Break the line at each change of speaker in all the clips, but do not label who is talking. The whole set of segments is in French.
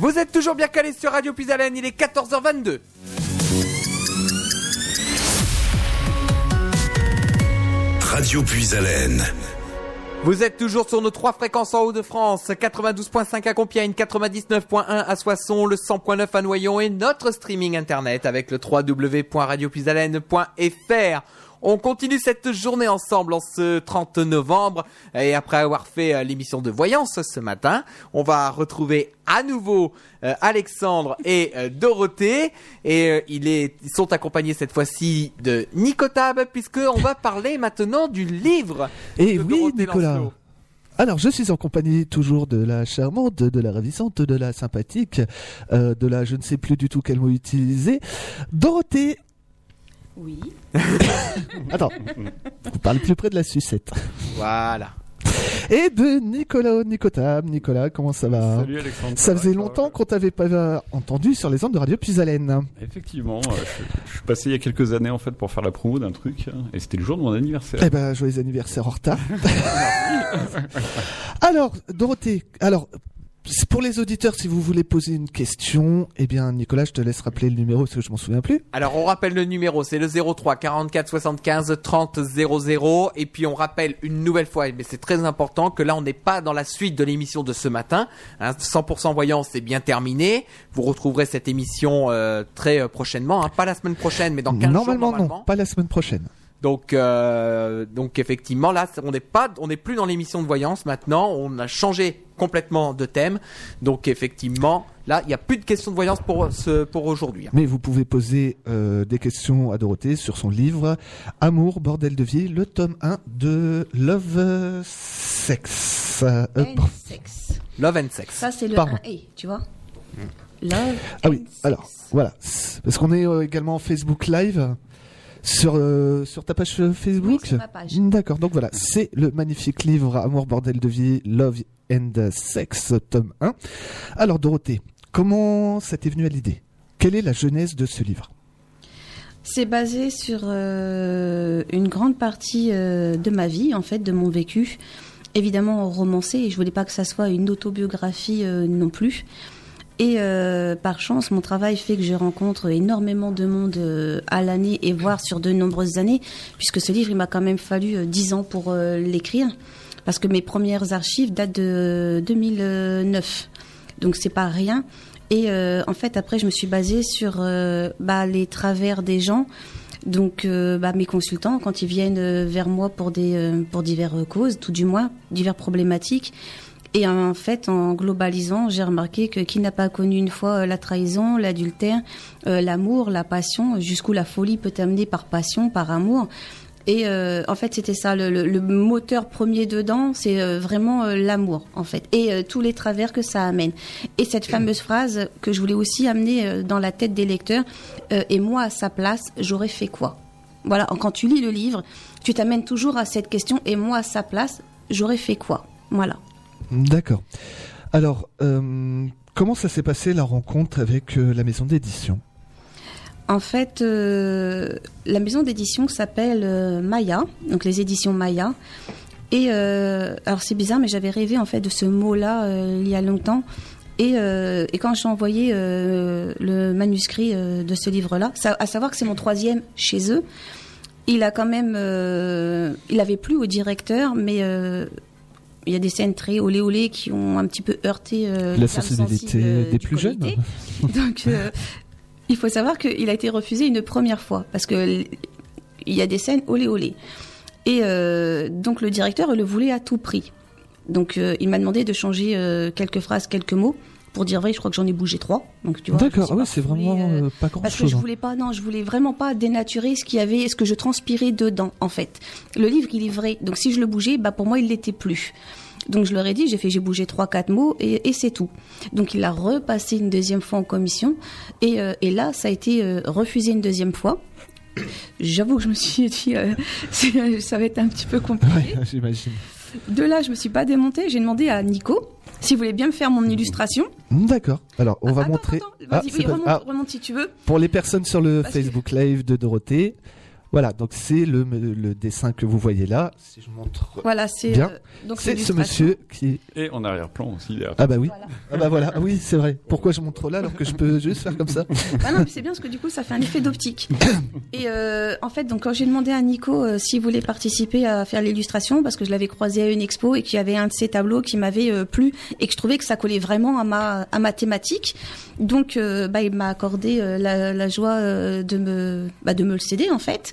Vous êtes toujours bien calé sur Radio Puisalène, il est 14h22.
Radio Puisalène.
Vous êtes toujours sur nos trois fréquences en Haut-de-France, 92.5 à Compiègne, 99.1 à Soissons, le 100.9 à Noyon et notre streaming internet avec le www.radiopuisalène.fr. On continue cette journée ensemble en ce 30 novembre et après avoir fait euh, l'émission de voyance ce matin, on va retrouver à nouveau euh, Alexandre et euh, Dorothée et euh, il est, ils sont accompagnés cette fois-ci de Nicotab puisque on va parler maintenant du livre.
Et
de
oui,
Dorothée
Nicolas.
Lancelot.
Alors, je suis en compagnie toujours de la charmante, de la ravissante, de la sympathique, euh, de la je ne sais plus du tout quel mot utiliser, Dorothée.
Oui.
Attends, vous parlez plus près de la sucette.
Voilà.
Et de Nicolas Nicotab. Nicolas, comment ça va?
Salut Alexandre.
Ça faisait longtemps qu'on t'avait pas entendu sur les ondes de Radio Puisalène.
Effectivement, euh, je, je suis passé il y a quelques années en fait pour faire la promo d'un truc hein, et c'était le jour de mon anniversaire.
Eh ben, joyeux anniversaire en retard. alors, Dorothée, alors, pour les auditeurs, si vous voulez poser une question, eh bien, Nicolas, je te laisse rappeler le numéro parce que je m'en souviens plus.
Alors on rappelle le numéro, c'est le 03 44 75 30 00 et puis on rappelle une nouvelle fois, mais c'est très important que là on n'est pas dans la suite de l'émission de ce matin. Hein, 100% voyance c'est bien terminé. Vous retrouverez cette émission euh, très euh, prochainement, hein, pas la semaine prochaine, mais dans 15
normalement,
jours normalement.
non, pas la semaine prochaine.
Donc, euh, donc effectivement, là, on n'est pas, on n'est plus dans l'émission de voyance maintenant. On a changé complètement de thème. Donc effectivement, là, il n'y a plus de questions de voyance pour ce, pour aujourd'hui.
Mais vous pouvez poser euh, des questions à Dorothée sur son livre Amour, bordel de vie, le tome 1 de Love Sex. Euh, euh,
And sex.
Love and sex.
Ça, c'est le
Pardon.
1A, tu vois Love.
Ah oui,
and sex.
alors voilà, parce qu'on est euh, également en Facebook Live sur euh, sur ta page Facebook.
Oui, sur ma page.
D'accord, donc voilà, c'est le magnifique livre Amour bordel de vie, Love and Sex, tome 1. Alors Dorothée, comment ça t'est venu à l'idée? Quelle est la genèse de ce livre?
C'est basé sur euh, une grande partie euh, de ma vie, en fait, de mon vécu. Évidemment romancé, et je voulais pas que ça soit une autobiographie euh, non plus. Et euh, par chance, mon travail fait que je rencontre énormément de monde euh, à l'année et voire sur de nombreuses années, puisque ce livre, il m'a quand même fallu euh, 10 ans pour euh, l'écrire, parce que mes premières archives datent de 2009. Donc c'est pas rien. Et en fait, après, je me suis basée sur bah, les travers des gens. Donc, bah, mes consultants, quand ils viennent vers moi pour des pour diverses causes, tout du moins, diverses problématiques. Et en fait, en globalisant, j'ai remarqué que qui n'a pas connu une fois euh, la trahison, l'adultère, euh, l'amour, la passion, jusqu'où la folie peut amener par passion, par amour. Et euh, en fait, c'était ça, le, moteur premier dedans, c'est vraiment l'amour, en fait, et tous les travers que ça amène. Et cette fameuse phrase que je voulais aussi amener dans la tête des lecteurs, et moi à sa place, j'aurais fait quoi? Voilà, quand tu lis le livre, tu t'amènes toujours à cette question, et moi à sa place, j'aurais fait quoi? Voilà.
D'accord. Alors, euh, comment ça s'est passé la rencontre avec euh, la maison d'édition?
En fait, euh, la maison d'édition s'appelle Maya, donc les éditions Maya. Et alors c'est bizarre, mais j'avais rêvé en fait de ce mot-là il y a longtemps. Et, quand j'ai envoyé le manuscrit de ce livre-là, à savoir que c'est mon troisième chez eux, il a quand même, il avait plu au directeur, mais il y a des scènes très olé olé qui ont un petit peu heurté euh,
La sensibilité
euh,
des plus jeunes.
Donc, euh, il faut savoir qu'il a été refusé une première fois parce que il y a des scènes olé olé. Et euh, donc le directeur le voulait à tout prix. Donc il m'a demandé de changer quelques phrases, quelques mots pour dire vrai. Je crois que j'en ai bougé trois. Donc tu vois.
D'accord, oui, c'est vraiment
euh,
euh, pas grand
parce que
chose.
je voulais pas, non, je voulais vraiment pas dénaturer ce qu'il y avait, ce que je transpirais dedans, en fait. Le livre, il est vrai. Donc, si je le bougeais, bah, pour moi, il l'était plus. Donc, je leur ai dit, j'ai fait, j'ai bougé trois, quatre mots et, et c'est tout. Donc, il a repassé une deuxième fois en commission. Et, euh, et là, ça a été euh, refusé une deuxième fois. J'avoue que je me suis dit, euh, ça va être un petit peu compliqué.
Ouais, j'imagine.
De là, je me suis pas démontée. J'ai demandé à Nico s'il voulait bien me faire mon illustration.
Hmm, D'accord. Alors, on va
Attends,
montrer.
attends,
Ah,
oui,
pas- ah,
remonte si tu veux.
pour les personnes sur le
Parce que-
Facebook Live de Dorothée, Voilà, donc c'est le, le dessin que vous voyez là. Si je montre.
Voilà, c'est
Bien.
euh, donc
C'est ce monsieur qui.
Et en arrière-plan aussi, derrière.
Ah bah oui.
Voilà.
Ah bah voilà. Ah oui, c'est vrai. Pourquoi je montre là alors que je peux juste faire comme ça?
Ah non, mais c'est bien parce que du coup, ça fait un effet d'optique. Et euh, en fait, donc quand j'ai demandé à Nico euh, s'il voulait participer à faire l'illustration, parce que je l'avais croisé à une expo et qu'il y avait un de ses tableaux qui m'avait euh, plu et que je trouvais que ça collait vraiment à ma à ma thématique, donc euh, bah, il m'a accordé euh, la, la joie euh, de me bah, de me le céder en fait.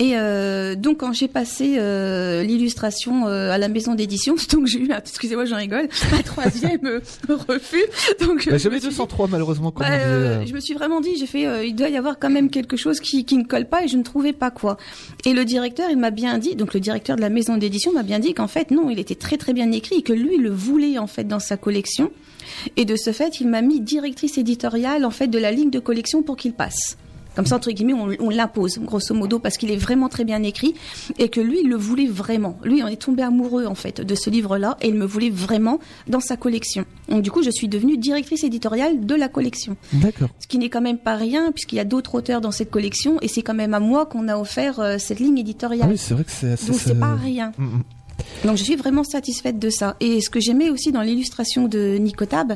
Et euh, donc quand j'ai passé euh, l'illustration euh, à la maison d'édition, donc j'ai eu, excusez-moi, j'en rigole, un troisième refus. Donc
bah, J'avais
me suis dit-
203 malheureusement comme
bah, je me suis vraiment dit, j'ai fait, il doit y avoir quand même quelque chose qui, qui ne colle pas et je ne trouvais pas quoi. Et le directeur, il m'a bien dit, donc le directeur de la maison d'édition m'a bien dit qu'en fait non, il était très très bien écrit et que lui il le voulait en fait dans sa collection. Et de ce fait, il m'a mis directrice éditoriale en fait de la ligne de collection pour qu'il passe. Comme ça, entre guillemets, on, on l'impose, grosso modo, parce qu'il est vraiment très bien écrit et que lui, il le voulait vraiment. Lui, on est tombé amoureux, en fait, de ce livre-là et il me voulait vraiment dans sa collection. Donc, du coup, je suis devenue directrice éditoriale de la collection.
D'accord.
Ce qui n'est quand même pas rien, puisqu'il y a d'autres auteurs dans cette collection et c'est quand même à moi qu'on a offert euh, cette ligne
Ah
éditoriale.
oui, c'est vrai que c'est assez.
Donc, c'est pas rien.
Mm, mm.
Donc je suis vraiment satisfaite de ça. Et ce que j'aimais aussi dans l'illustration de Nicotab,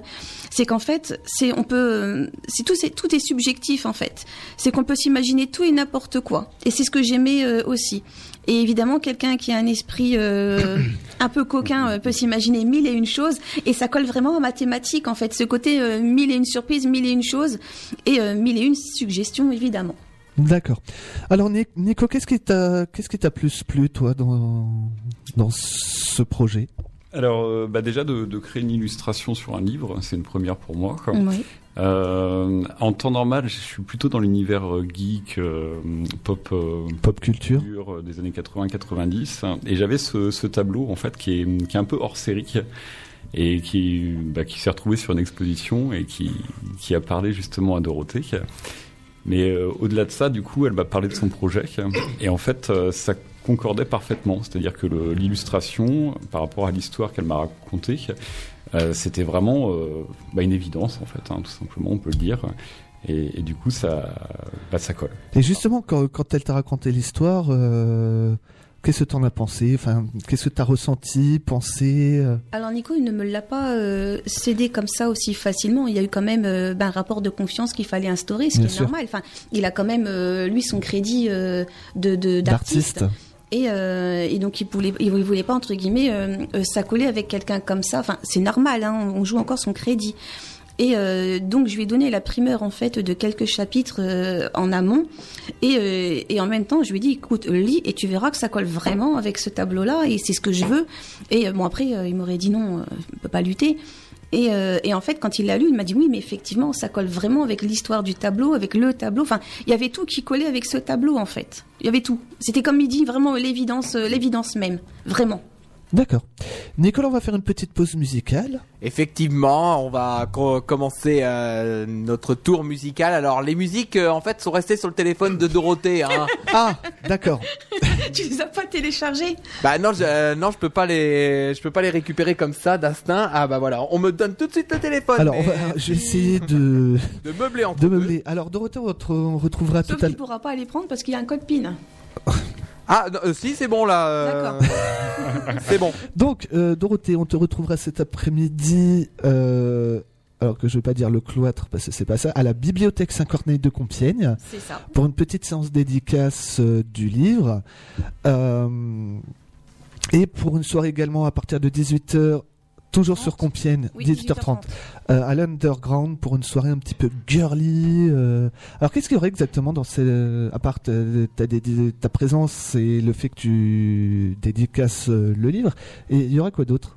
c'est qu'en fait, c'est on peut, c'est tout, c'est tout est subjectif en fait. C'est qu'on peut s'imaginer tout et n'importe quoi. Et c'est ce que j'aimais euh, aussi. Et évidemment, quelqu'un qui a un esprit euh, un peu coquin euh, peut s'imaginer mille et une choses, et ça colle vraiment à ma thématique en fait. Ce côté euh, mille et une surprises, mille et une choses, et euh, mille et une suggestions évidemment.
D'accord. Alors Ni- Nico, qu'est-ce qui t'a qu'est-ce qui t'a plus plu toi dans dans ce projet?
Alors, euh, bah déjà de, de créer une illustration sur un livre, c'est une première pour moi. quoi.
Oui.
Euh, en temps normal, je suis plutôt dans l'univers euh, geek, euh, pop, euh,
Pop culture.
culture, des années 80-90, hein. et j'avais ce, ce tableau en fait qui est, qui est un peu hors série et qui, bah, qui s'est retrouvé sur une exposition et qui, qui a parlé justement à Dorothée. Mais euh, au-delà de ça, du coup, elle m'a parlé de son projet et en fait, euh, ça concordait parfaitement. C'est-à-dire que l'illustration, par rapport à l'histoire qu'elle m'a racontée, euh, c'était vraiment bah, une évidence en fait, hein, tout simplement, on peut le dire. Et, du coup, ça, bah, ça colle.
Et justement, quand, elle t'a raconté l'histoire, qu'est-ce que t'en as pensé? Enfin, qu'est-ce que t'as ressenti, pensé euh?
Alors Nico, il ne me l'a pas euh, cédé comme ça aussi facilement. Il y a eu quand même euh, ben, un rapport de confiance qu'il fallait instaurer, ce
Bien
qui est
sûr.
normal. Enfin, il a quand même euh, lui son crédit de d'artiste.
d'artiste
Et, euh, et donc il voulait, il voulait pas entre guillemets euh, euh, s'accoler avec quelqu'un comme ça. Enfin, c'est normal. Hein, on joue encore son crédit. Et euh, donc je lui ai donné la primeur en fait de quelques chapitres euh, en amont. Et, euh, et en même temps je lui ai dit écoute lis et tu verras que ça colle vraiment avec ce tableau là et c'est ce que je veux. Et euh, bon après euh, il m'aurait dit non euh, je peux pas lutter. Et, et en fait quand il l'a lu il m'a dit oui mais effectivement ça colle vraiment avec l'histoire du tableau avec le tableau. Enfin il y avait tout qui collait avec ce tableau en fait. Il y avait tout. C'était comme il dit vraiment l'évidence l'évidence même. Vraiment
D'accord. Nicolas, on va faire une petite pause musicale.
Effectivement, on va co- commencer euh, notre tour musical. Alors les musiques, euh, en fait, sont restées sur le téléphone de Dorothée. Hein.
Ah, d'accord.
tu les as pas téléchargés
bah non, je, euh, non, je peux pas les, je peux pas les récupérer comme ça d'instinct. Ah bah voilà, on me donne tout de suite le téléphone.
Alors, on
mais
va, je vais essayer de,
de meubler entre
de
deux.
meubler. Alors, Dorothée, on re- on retrouvera
sauf
tout à
qu'il pourra pas les prendre parce qu'il y a un code PIN
Ah non, euh, si, c'est bon là. euh, c'est bon.
Donc, euh, Dorothée, on te retrouvera cet après-midi, euh, alors que je vais pas dire le cloître, parce que c'est pas ça, à la bibliothèque Saint-Corneille de Compiègne,
c'est ça
pour une petite séance dédicace euh, du livre. Euh, et pour une soirée également à partir de 18h, toujours sur Compiègne,
oui
18h30, euh, à l'Underground, pour une soirée un petit peu girly. euh. Alors, qu'est-ce qu'il y aurait exactement dans ces... À part ta, ta, dédi- ta présence et le fait que tu dédicaces euh, le livre, et il y aurait quoi d'autre?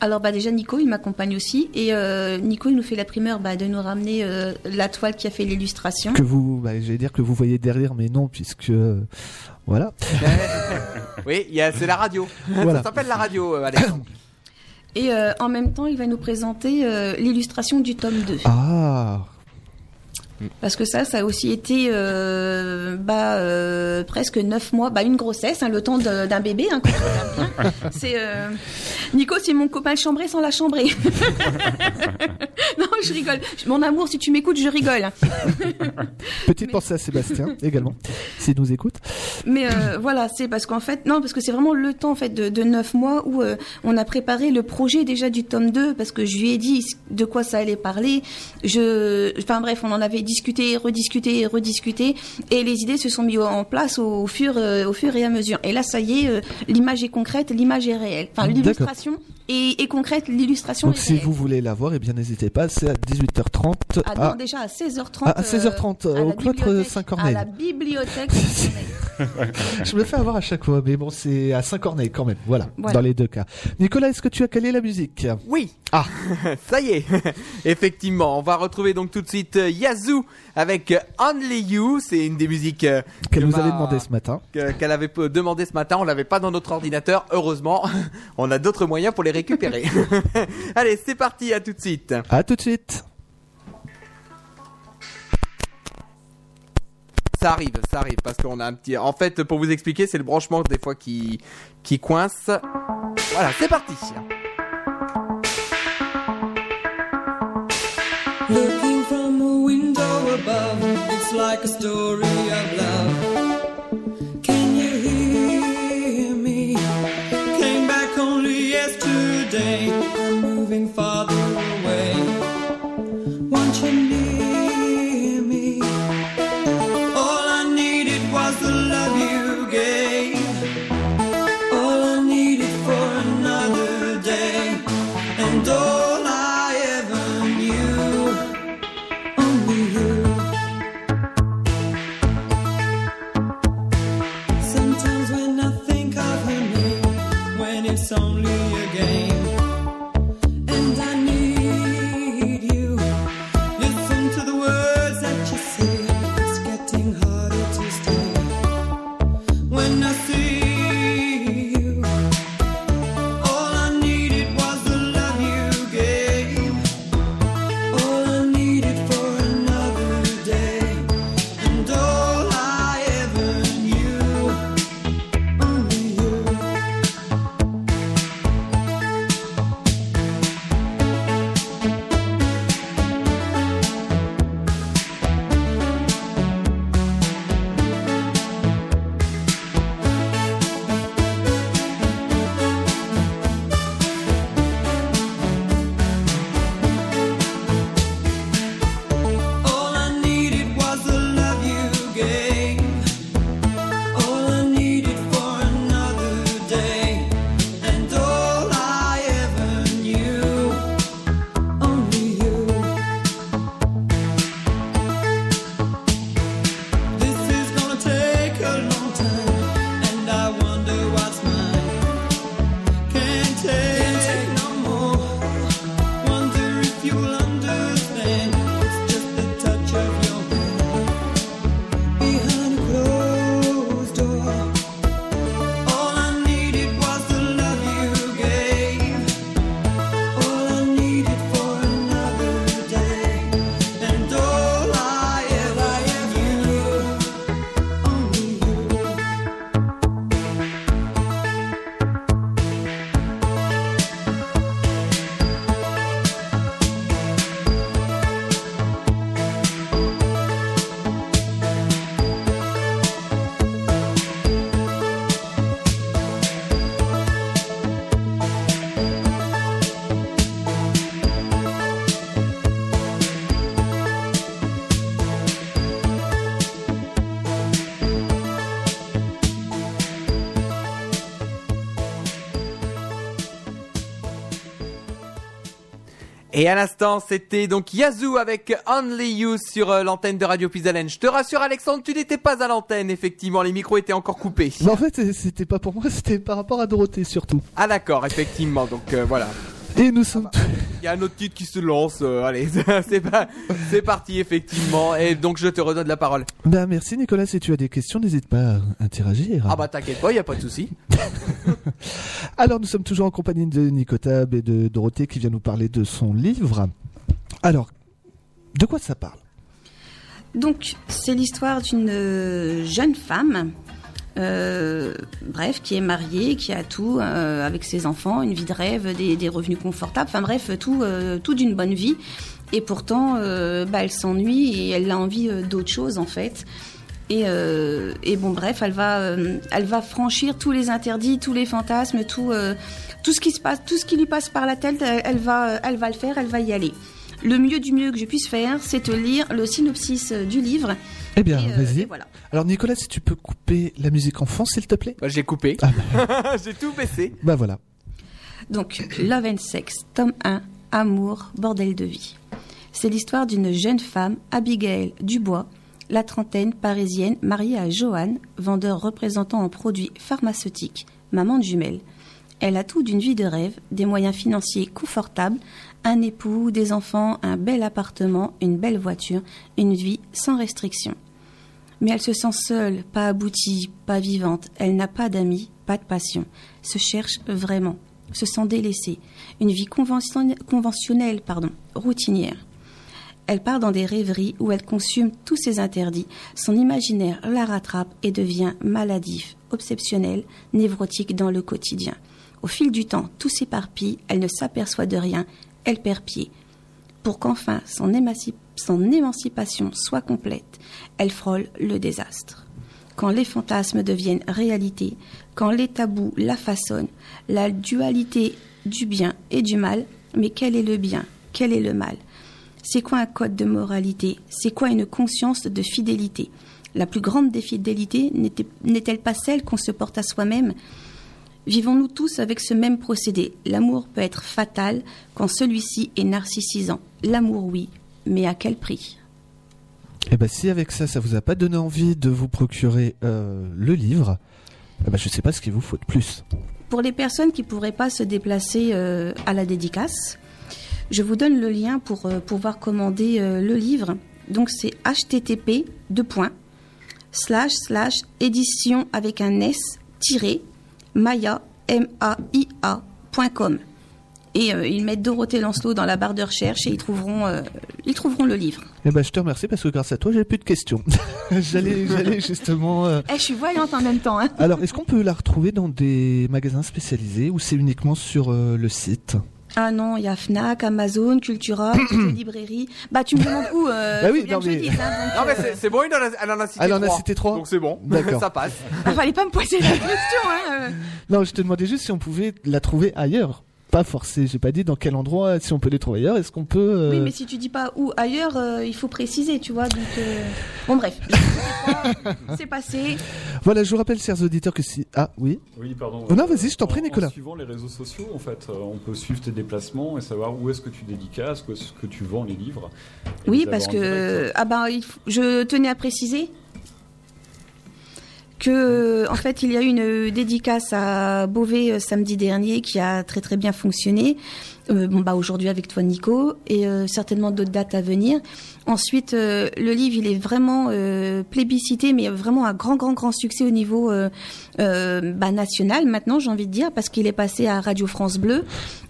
Alors bah déjà Nico il m'accompagne aussi et euh, Nico il nous fait la primeur bah, de nous ramener euh, la toile qui a fait l'illustration.
que vous, bah, j'allais dire que vous voyez derrière, mais non, puisque euh, voilà.
Oui, c'est la radio.
Voilà.
Ça s'appelle la radio, euh, Alexandre.
Et euh, en même temps il va nous présenter euh, l'illustration du tome 2.
Ah,
Parce que ça, ça a aussi été euh, bah, euh, presque neuf mois, bah, une grossesse, hein, le temps d'un bébé. Hein, c'est euh, Nico, c'est mon copain chambré sans la chambrer. non, je rigole. Mon amour, si tu m'écoutes, je rigole.
Petite
Mais-
pensée à Sébastien également, s'il nous écoute.
Mais euh, voilà, c'est parce qu'en fait, non, parce que c'est vraiment le temps en fait de, de neuf mois où euh, on a préparé le projet déjà du tome 2 parce que je lui ai dit de quoi ça allait parler. Je, enfin bref, on en avait discuté, rediscuté, rediscuté, et les idées se sont mises en place au, fur, euh, au fur et à mesure. Et là, ça y est, euh, l'image est concrète, l'image est réelle. Enfin, l'illustration est, est concrète, l'illustration
Donc
est
si
réelle.
vous voulez la voir, eh bien n'hésitez pas, c'est à 18h30
Ah, non, déjà à 16h30.
à 16h30
euh, à
au cloître Saint-Corneille.
À la bibliothèque Saint-Corneille.
Je me fais avoir à chaque fois, mais bon, c'est à Saint-Corneille quand même, voilà,
Voilà.
dans les deux cas. Nicolas, est-ce que tu as calé la musique?
Oui.
Ah.
ça y est. Effectivement, on va retrouver donc tout de suite euh, Yazoo avec euh, Only You. C'est une des musiques euh,
Qu'elle
que
nous avait demandé ce matin.
que- qu'elle avait demandé ce matin. On l'avait pas dans notre ordinateur. Heureusement, on a d'autres moyens pour les récupérer. Allez, c'est parti. À tout de suite.
À tout de suite.
Ça arrive, ça arrive parce qu'on a un petit. En fait, pour vous expliquer, c'est le branchement des fois qui qui coince. Voilà, c'est parti.
Looking from a window above, it's like a story of love. Can you hear me? Came back only yesterday. I'm moving farther
Et à l'instant, c'était donc Yazoo avec Only You sur euh, l'antenne de Radio Pisalène. Je te rassure, Alexandre, tu n'étais pas à l'antenne. Effectivement, les micros étaient encore coupés.
Mais en fait, c'était pas pour moi, c'était par rapport à Dorothée surtout.
Ah d'accord, effectivement. Donc euh, voilà.
Et nous sommes.
Il y a un autre titre qui se lance. euh, allez, c'est pas, c'est parti effectivement. Et donc je te redonne la parole.
Ben, merci Nicolas, si tu as des questions, n'hésite pas à interagir.
Ah bah t'inquiète pas, y a pas de souci.
Alors, nous sommes toujours en compagnie de Nicotab et de Dorothée qui vient nous parler de son livre. Alors, de quoi ça parle?
Donc, c'est l'histoire d'une euh, jeune femme Euh, bref, qui est marié, qui a tout euh, avec ses enfants, une vie de rêve, des, revenus confortables, enfin bref, tout, euh, tout d'une bonne vie. Et pourtant, bah, elle s'ennuie et elle a envie d'autre chose en fait. Et, et bon, bref, elle va, elle va franchir tous les interdits, tous les fantasmes, tout, tout ce qui se passe, tout ce qui lui passe par la tête, elle, va, elle va le faire, elle va y aller. Le mieux du mieux que je puisse faire, c'est te lire le synopsis du livre.
Eh bien,
et, euh,
vas-y.
et voilà.
Alors Nicolas, si tu peux couper la musique en fond, s'il te plaît.
Bah, j'ai coupé.
Ah,
j'ai tout baissé.
Bah voilà.
Donc, Love and Sex, tome 1, Amour, bordel de vie. C'est l'histoire d'une jeune femme, Abigail Dubois, la trentaine parisienne, mariée à Johan, vendeur représentant en produits pharmaceutiques, maman de jumelles. Elle a tout d'une vie de rêve, des moyens financiers confortables, un époux, des enfants, un bel appartement, une belle voiture, une vie sans restriction. Mais elle se sent seule, pas aboutie, pas vivante. Elle n'a pas d'amis, pas de passion. Se cherche vraiment. Se sent délaissée. Une vie convention- conventionnelle, pardon, routinière. Elle part dans des rêveries où elle consume tous ses interdits. Son imaginaire la rattrape et devient maladif, obsessionnel, névrotique dans le quotidien. Au fil du temps, tout s'éparpille, elle ne s'aperçoit de rien, elle perd pied. Pour qu'enfin son, émanci- son émancipation soit complète, elle frôle le désastre. Quand les fantasmes deviennent réalité, quand les tabous la façonnent, la dualité du bien et du mal, mais quel est le bien Quel est le mal? C'est quoi un code de moralité? C'est quoi une conscience de fidélité? La plus grande des fidélités n'est-elle pas celle qu'on se porte à soi-même? Vivons-nous tous avec ce même procédé? L'amour peut être fatal quand celui-ci est narcissisant. L'amour, oui, mais à quel prix?
Eh ben si avec ça, ça vous a pas donné envie de vous procurer euh, le livre, eh ben je sais pas ce qu'il vous faut de plus.
Pour les personnes qui ne pourraient pas se déplacer euh, à la dédicace, je vous donne le lien pour euh, pouvoir commander le livre. Donc c'est http deux points, slash slash édition avec un s tiré maya m a i a.com et euh, ils mettent Dorothée Lancelot dans la barre de recherche et ils trouveront euh, ils trouveront le livre.
Eh ben je te remercie parce que grâce à toi, j'ai plus de questions. j'allais, j'allais justement. euh,
Eh, je suis voyante en même temps. Hein.
Alors, est-ce qu'on peut la retrouver dans des magasins spécialisés ou c'est uniquement sur euh, le site?
Ah non, il y a Fnac, Amazon, Cultura, toutes les librairies. Bah tu me demandes où euh,
Bah oui,
faut bien
non,
que je
mais-
dise, hein, donc,
Non, mais
euh,
c'est- c'est bon, il en a- elle en a cité
Elle en a
trois.
cité trois
Donc c'est bon.
D'accord.
Ça passe.
Ah, fallait pas me poser la question. Hein. euh.
Non, je te demandais juste si on pouvait la trouver ailleurs. Pas forcé, j'ai pas dit dans quel endroit, si on peut les trouver ailleurs. Est-ce qu'on peut. euh,
Oui, mais si tu dis pas où ailleurs, euh, il faut préciser, tu vois. Donc, euh, bon, bref, c'est passé.
Voilà, je vous rappelle, chers auditeurs, que si. Ah oui
Oui, pardon.
Oh non, vas-y, je t'en
En-
prie, Nicolas.
En suivant les réseaux sociaux, en fait, euh, on peut suivre tes déplacements et savoir où est-ce que tu dédicaces, où est-ce que tu vends les livres.
Oui, parce que ah ben, je tenais à préciser que en fait il y a eu une dédicace à Beauvais euh, samedi dernier qui a très très bien fonctionné. Euh, bon bah aujourd'hui avec toi Nico et euh, certainement d'autres dates à venir. Ensuite euh, le livre il est vraiment euh, plébiscité mais vraiment un grand grand grand succès au niveau euh, euh, bah, national maintenant j'ai envie de dire parce qu'il est passé à Radio France Bleu.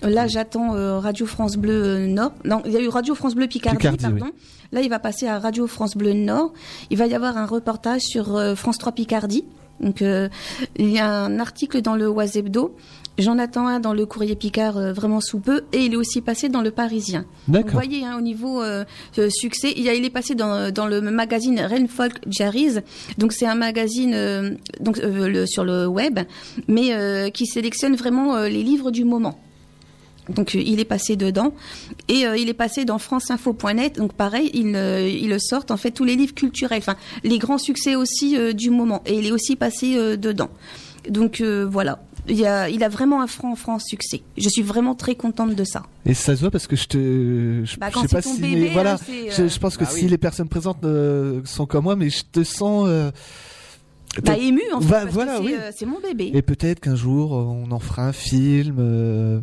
Euh, Là j'attends euh, Radio France Bleu Nord. Non il y a eu Radio France Bleu Picardie,
Picardie, oui.
pardon. Là, il va passer à Radio France Bleu Nord. Il va y avoir un reportage sur France 3 Picardie. Donc, euh, il y a un article dans le Oise Hebdo. J'en attends un dans le Courrier Picard euh, vraiment sous peu. Et il est aussi passé dans le Parisien. Vous voyez, hein, au niveau euh, euh, succès, il, y a, il est passé dans, dans le magazine Folk Jarries. Donc, c'est un magazine euh, donc, euh, le- sur le web, mais euh, qui sélectionne vraiment euh, les livres du moment. Donc euh, il est passé dedans et euh, il est passé dans franceinfo.net. Donc pareil, ils euh, le sortent en fait tous les livres culturels, enfin les grands succès aussi euh, du moment. Et il est aussi passé euh, dedans. Donc euh, voilà, il, a, il a vraiment un franc franc succès. Je suis vraiment très contente de ça.
Et ça se voit parce que je te. Je,
Bah,
je sais pas
ton
si.
bébé,
mais voilà.
hein,
je, je pense que
bah
si
oui.
les personnes présentes euh, sont comme moi, mais je te sens. euh,
Bah ému en fait.
Bah,
parce que
voilà,
c'est,
oui.
euh, c'est mon bébé.
Et peut-être qu'un jour, on en fera un film. euh,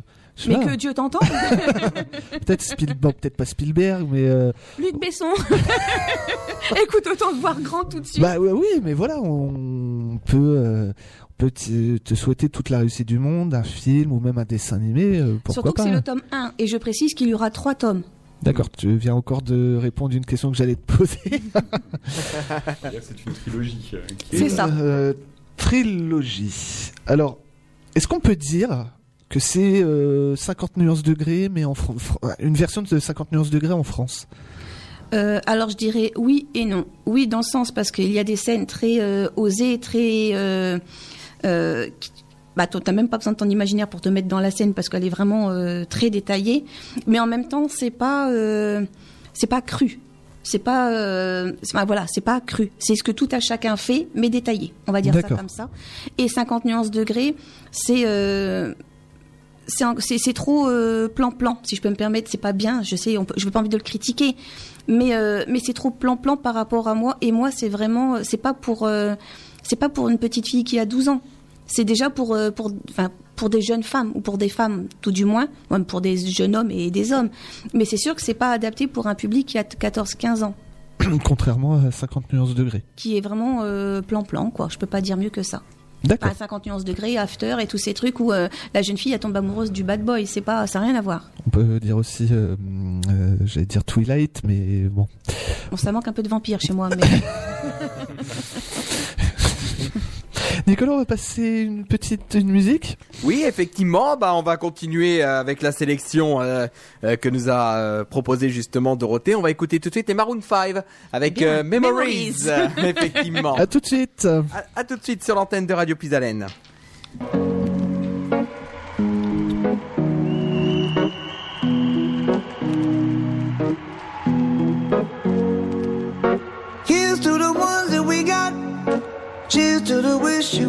Mais que Dieu t'entend,
Peut-être Spielberg, peut-être pas Spielberg, mais euh,
Luc Besson. Écoute, autant te voir grand tout de suite.
bah oui, mais voilà, on peut, euh, on peut te, te souhaiter toute la réussite du monde, un film ou même un dessin animé, euh, pourquoi
Surtout que
pas.
c'est le tome 1. Et je précise qu'il y aura trois tomes.
D'accord, tu viens encore de répondre à une question que j'allais te poser.
C'est une trilogie. euh, qui est-
C'est ça.
Euh, trilogie. Alors, est-ce qu'on peut dire que c'est euh, 50 nuances degrés, mais en une version de 50 nuances degrés en France
Euh, alors je dirais oui et non. Oui dans le sens parce qu'il y a des scènes très euh, osées, très... Euh, qui- bah, t'as même pas besoin de ton imaginaire pour te mettre dans la scène parce qu'elle est vraiment très détaillée. Mais en même temps, c'est pas, c'est pas cru. C'est pas, euh, pas- voilà, c'est pas cru. C'est ce que tout à chacun fait, mais détaillé. On va dire ça comme ça. Et 50 nuances degrés, c'est, euh, c'est trop euh, plan-plan, si je peux me permettre. C'est pas bien. Je sais, on peut, je veux pas envie de le critiquer, mais euh, mais c'est trop plan-plan par rapport à moi. Et moi, c'est vraiment, c'est pas pour, euh, pas pour une petite fille qui a 12 ans. C'est déjà pour pour enfin pour des jeunes femmes ou pour des femmes tout du moins, même pour des jeunes hommes et des hommes. Mais c'est sûr que c'est pas adapté pour un public qui a 14-15 ans,
Contrairement à 50 nuances degrés.
qui est vraiment plan-plan quoi. Je peux pas dire mieux que ça.
D'accord.
50 nuances degrés, after et tous ces trucs où euh, la jeune fille elle tombe amoureuse du bad boy. C'est pas, ça n'a rien à voir.
On peut dire aussi, euh, euh, j'allais dire Twilight, mais bon.
Bon, ça manque un peu de vampire chez moi, mais
Nicolas, on va passer une petite une musique.
Oui, effectivement, bah on va continuer euh, avec la sélection euh, euh, que nous a euh, proposé justement Dorothée. On va écouter tout de suite les Maroon 5 avec euh, Memories.
Memories.
effectivement.
À tout de suite.
À, à tout de suite sur l'antenne de Radio Pisalène.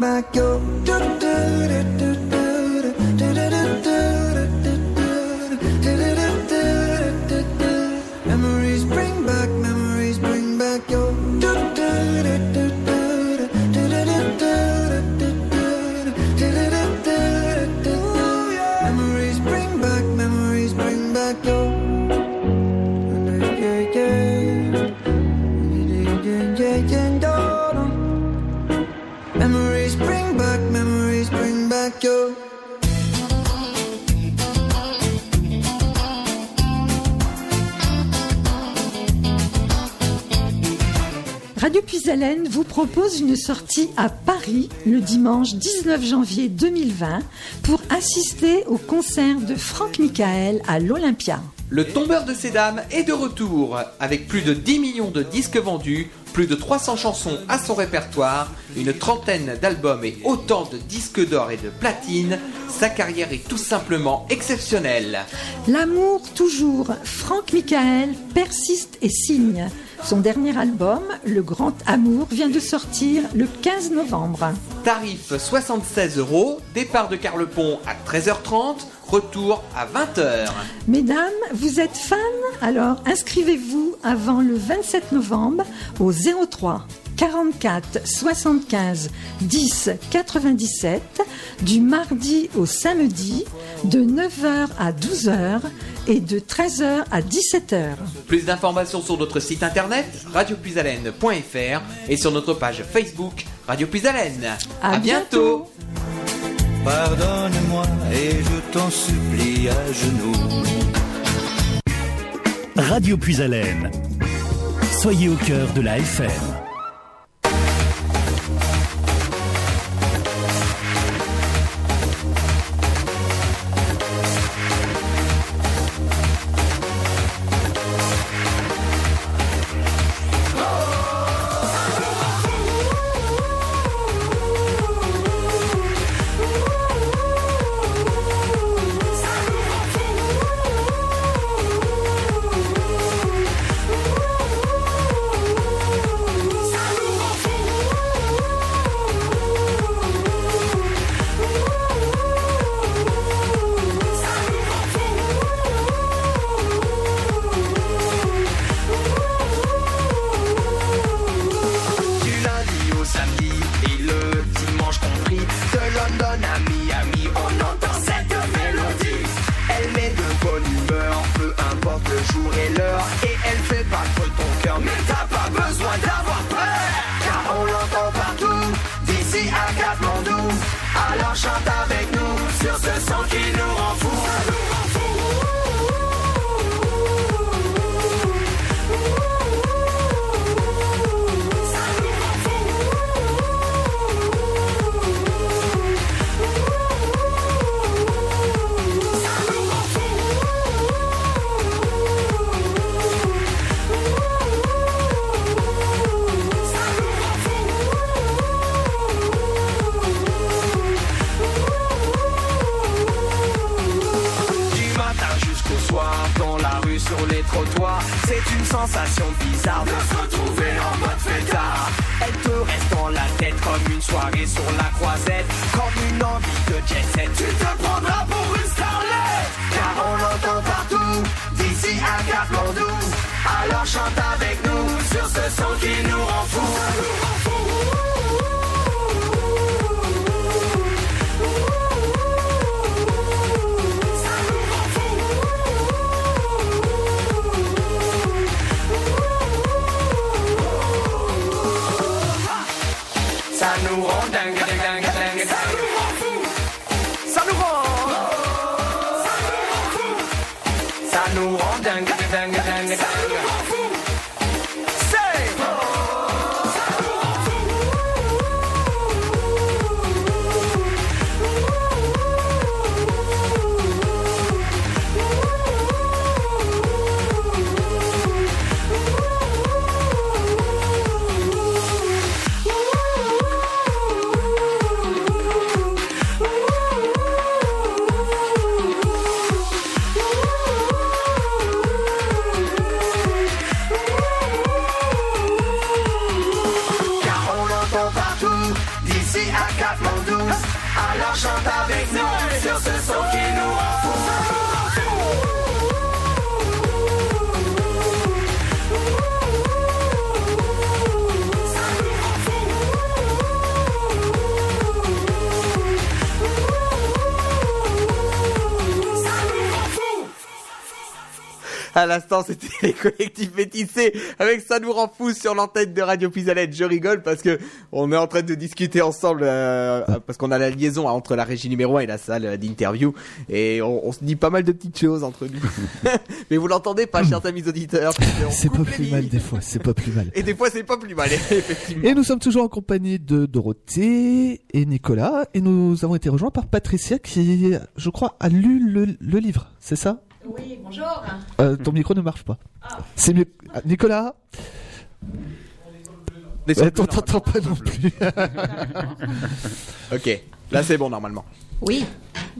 back your.
Vous propose une sortie à Paris le dimanche 19 janvier 2020 pour assister au concert de Franck Michael à l'Olympia.
Le tombeur de ces dames est de retour. Avec plus de 10 millions de disques vendus, plus de 300 chansons à son répertoire, une trentaine d'albums et autant de disques d'or et de platine, sa carrière est tout simplement exceptionnelle.
L'amour toujours. Franck Michael persiste et signe. Son dernier album, Le Grand Amour, vient de sortir le 15 novembre.
Tarif 76 euros, départ de Carlepont à 13h30, retour à 20h.
Mesdames, vous êtes fans? Alors inscrivez-vous avant le 27 novembre au 03 44 75 10 97 du mardi au samedi de 9h à 12h et de 13h à 17h.
Plus d'informations sur notre site internet radiopuisalène.fr et sur notre page Facebook Radio Puisalène.
À bientôt.
Pardonne-moi et je t'en supplie à genoux.
Radio Puisalène. Soyez au cœur de la FM.
Sensation bizarre de se retrouver en mode fêtard. Elle te reste dans la tête comme une soirée sur la croisette, comme une envie de jet set. Tu te prendras pour une starlet, car on l'entend partout, d'ici à Katmandou. Alors chante avec nous sur ce son qui nous rend Ça À
l'instant, c'était les collectifs métissés avec ça nous rend fou sur l'antenne de Radio Pisalette. Je rigole parce que on est en train de discuter ensemble euh, parce qu'on a la liaison entre la régie numéro 1 et la salle d'interview et on, on se dit pas mal de petites choses entre nous. Mais vous l'entendez pas, chers amis auditeurs
C'est pas plus mal des fois, c'est pas plus mal.
Et des fois, c'est pas plus mal, effectivement.
Et nous sommes toujours en compagnie de Dorothée et Nicolas, et nous avons été rejoints par Patricia qui, je crois, a lu le, le livre, c'est ça?
Oui, bon,
Bonjour.
Euh, ton micro ne marche pas. C'est mieux. Ah, Nicolas
Descends
Ouais,
plus,
t'en- T'entends pas non plus.
Ok, là c'est bon normalement.
Oui,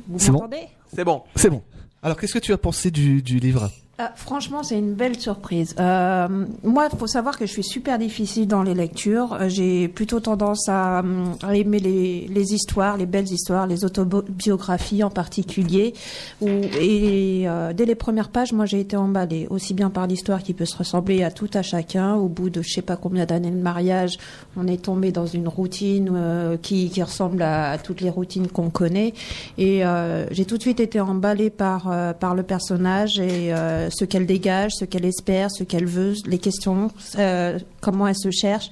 vous
C'est bon
m'entendez?
C'est bon.
C'est bon. Alors, qu'est-ce que tu as pensé du, du livre?
Euh, franchement, c'est une belle surprise. Euh, moi, il faut savoir que je suis super difficile dans les lectures. Euh, J'ai plutôt tendance à, à aimer les, les histoires, les belles histoires, les autobiographies en particulier. Et euh, dès les premières pages, moi, j'ai été emballée, aussi bien par l'histoire qui peut se ressembler à tout à chacun. Au bout de je sais pas combien d'années de mariage, on est tombé dans une routine euh, qui, qui ressemble à, à toutes les routines qu'on connaît. Et euh, j'ai tout de suite été emballée par, euh, par le personnage et euh, ce qu'elle dégage, ce qu'elle espère, ce qu'elle veut, les questions, euh, comment elle se cherche.